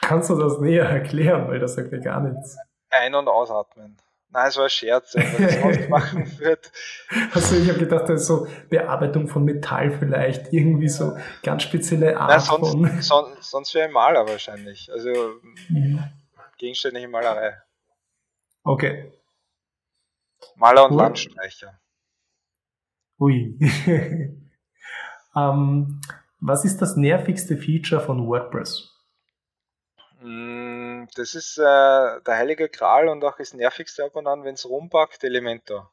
Kannst du das näher (laughs) erklären, weil das sagt ja gar nichts. Ein- und ausatmen. Nein, es war ein Scherz, wenn man das sonst machen (laughs) wird. Also ich habe gedacht, das ist so Bearbeitung von Metall vielleicht, irgendwie so ganz spezielle Art Nein, sonst, von... (laughs) Sonst, sonst wäre ich Maler wahrscheinlich. Also mhm. gegenständliche Malerei. Okay. Maler und. Landstreicher. Ui. (laughs) ähm, was ist das nervigste Feature von WordPress? Das ist äh, der heilige Gral und auch das nervigste ab und an, wenn es rumpackt, Elementor.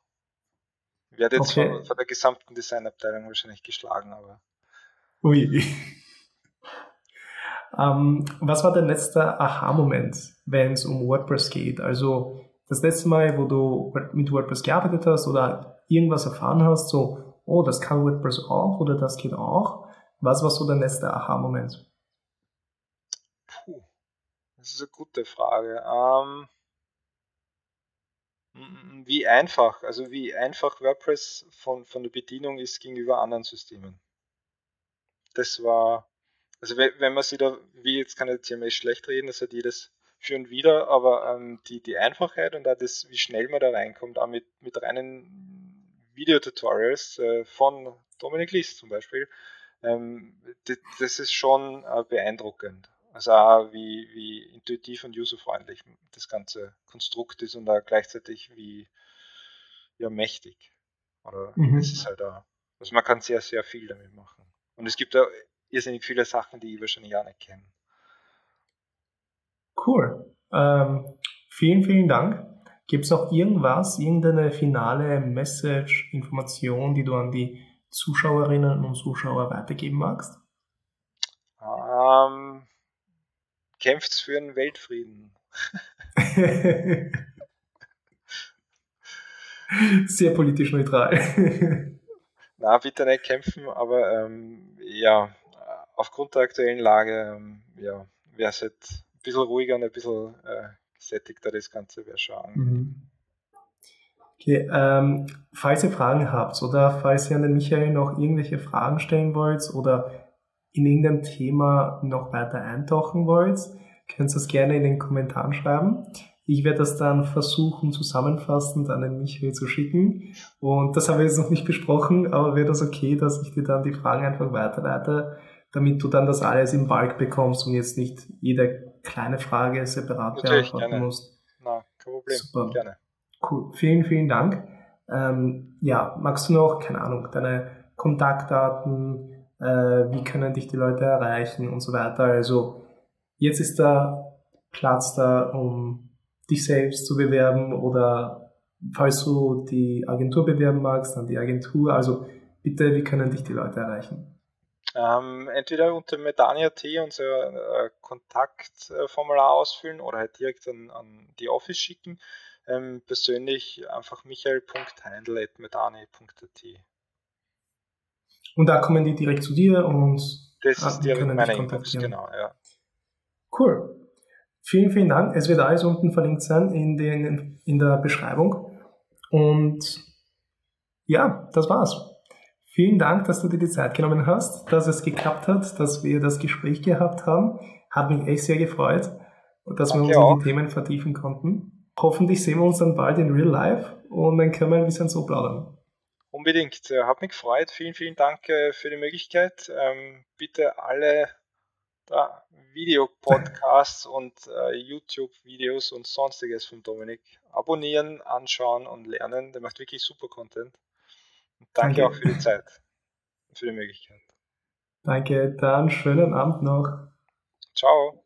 Werde jetzt okay. von, von, der gesamten Designabteilung wahrscheinlich geschlagen, aber. Ui. (laughs) ähm, was war dein letzter Aha-Moment, wenn es um WordPress geht? Also das letzte Mal, wo du mit WordPress gearbeitet hast oder irgendwas erfahren hast, so, oh, das kann WordPress auch oder das geht auch. Was war so dein letzter Aha-Moment? Das ist eine gute Frage. Ähm, wie einfach, also wie einfach WordPress von, von der Bedienung ist gegenüber anderen Systemen. Das war, also wenn man sich da, wie jetzt kann ich CMS schlecht reden, das hat jedes für und wieder, aber ähm, die, die Einfachheit und auch das, wie schnell man da reinkommt, auch mit, mit reinen Videotutorials äh, von Dominik List zum Beispiel, ähm, das, das ist schon äh, beeindruckend. Also auch wie, wie intuitiv und userfreundlich das ganze Konstrukt ist und auch gleichzeitig wie ja, mächtig. Oder mhm. es ist halt auch, also man kann sehr, sehr viel damit machen. Und es gibt da irrsinnig viele Sachen, die ich wahrscheinlich auch nicht kenne. Cool. Ähm, vielen, vielen Dank. Gibt es noch irgendwas, irgendeine finale Message, Information, die du an die Zuschauerinnen und Zuschauer weitergeben magst? Ähm, kämpft für den Weltfrieden. (laughs) Sehr politisch neutral. Na, bitte nicht kämpfen, aber ähm, ja, aufgrund der aktuellen Lage, ähm, ja, wäre es halt ein bisschen ruhiger und ein bisschen äh, gesättigter das Ganze wäre schon. Mhm. Okay, ähm, falls ihr Fragen habt oder falls ihr an den Michael noch irgendwelche Fragen stellen wollt oder in irgendein Thema noch weiter eintauchen wollt, könnt ihr das gerne in den Kommentaren schreiben. Ich werde das dann versuchen, zusammenfassend an den Michael zu schicken. Und das haben wir jetzt noch nicht besprochen, aber wäre das okay, dass ich dir dann die Fragen einfach weiterleite, damit du dann das alles im Balk bekommst und jetzt nicht jede kleine Frage separat beantworten musst. Na, kein Problem. Super. Gerne. Cool. Vielen, vielen Dank. Ähm, ja, magst du noch, keine Ahnung, deine Kontaktdaten, äh, wie können dich die Leute erreichen und so weiter. Also jetzt ist da Platz da, um dich selbst zu bewerben oder falls du die Agentur bewerben magst, dann die Agentur. Also bitte, wie können dich die Leute erreichen? Ähm, entweder unter Medania.at unser äh, Kontaktformular ausfüllen oder halt direkt an, an die Office schicken. Ähm, persönlich einfach michael.heindl.medani.at. Und da kommen die direkt zu dir und das ist direkt meine Inbox, genau, ja. Cool. Vielen, vielen Dank. Es wird alles unten verlinkt sein in, den, in der Beschreibung. Und ja, das war's. Vielen Dank, dass du dir die Zeit genommen hast, dass es geklappt hat, dass wir das Gespräch gehabt haben. Hat mich echt sehr gefreut, dass Danke wir uns in die Themen vertiefen konnten. Hoffentlich sehen wir uns dann bald in Real Life und dann können wir ein bisschen so plaudern. Unbedingt, hat mich gefreut. Vielen, vielen Dank äh, für die Möglichkeit. Ähm, bitte alle Videopodcasts (laughs) und äh, YouTube-Videos und sonstiges von Dominik abonnieren, anschauen und lernen. Der macht wirklich super Content. Und danke, danke. auch für die Zeit und für die Möglichkeit. Danke, dann schönen Abend noch. Ciao.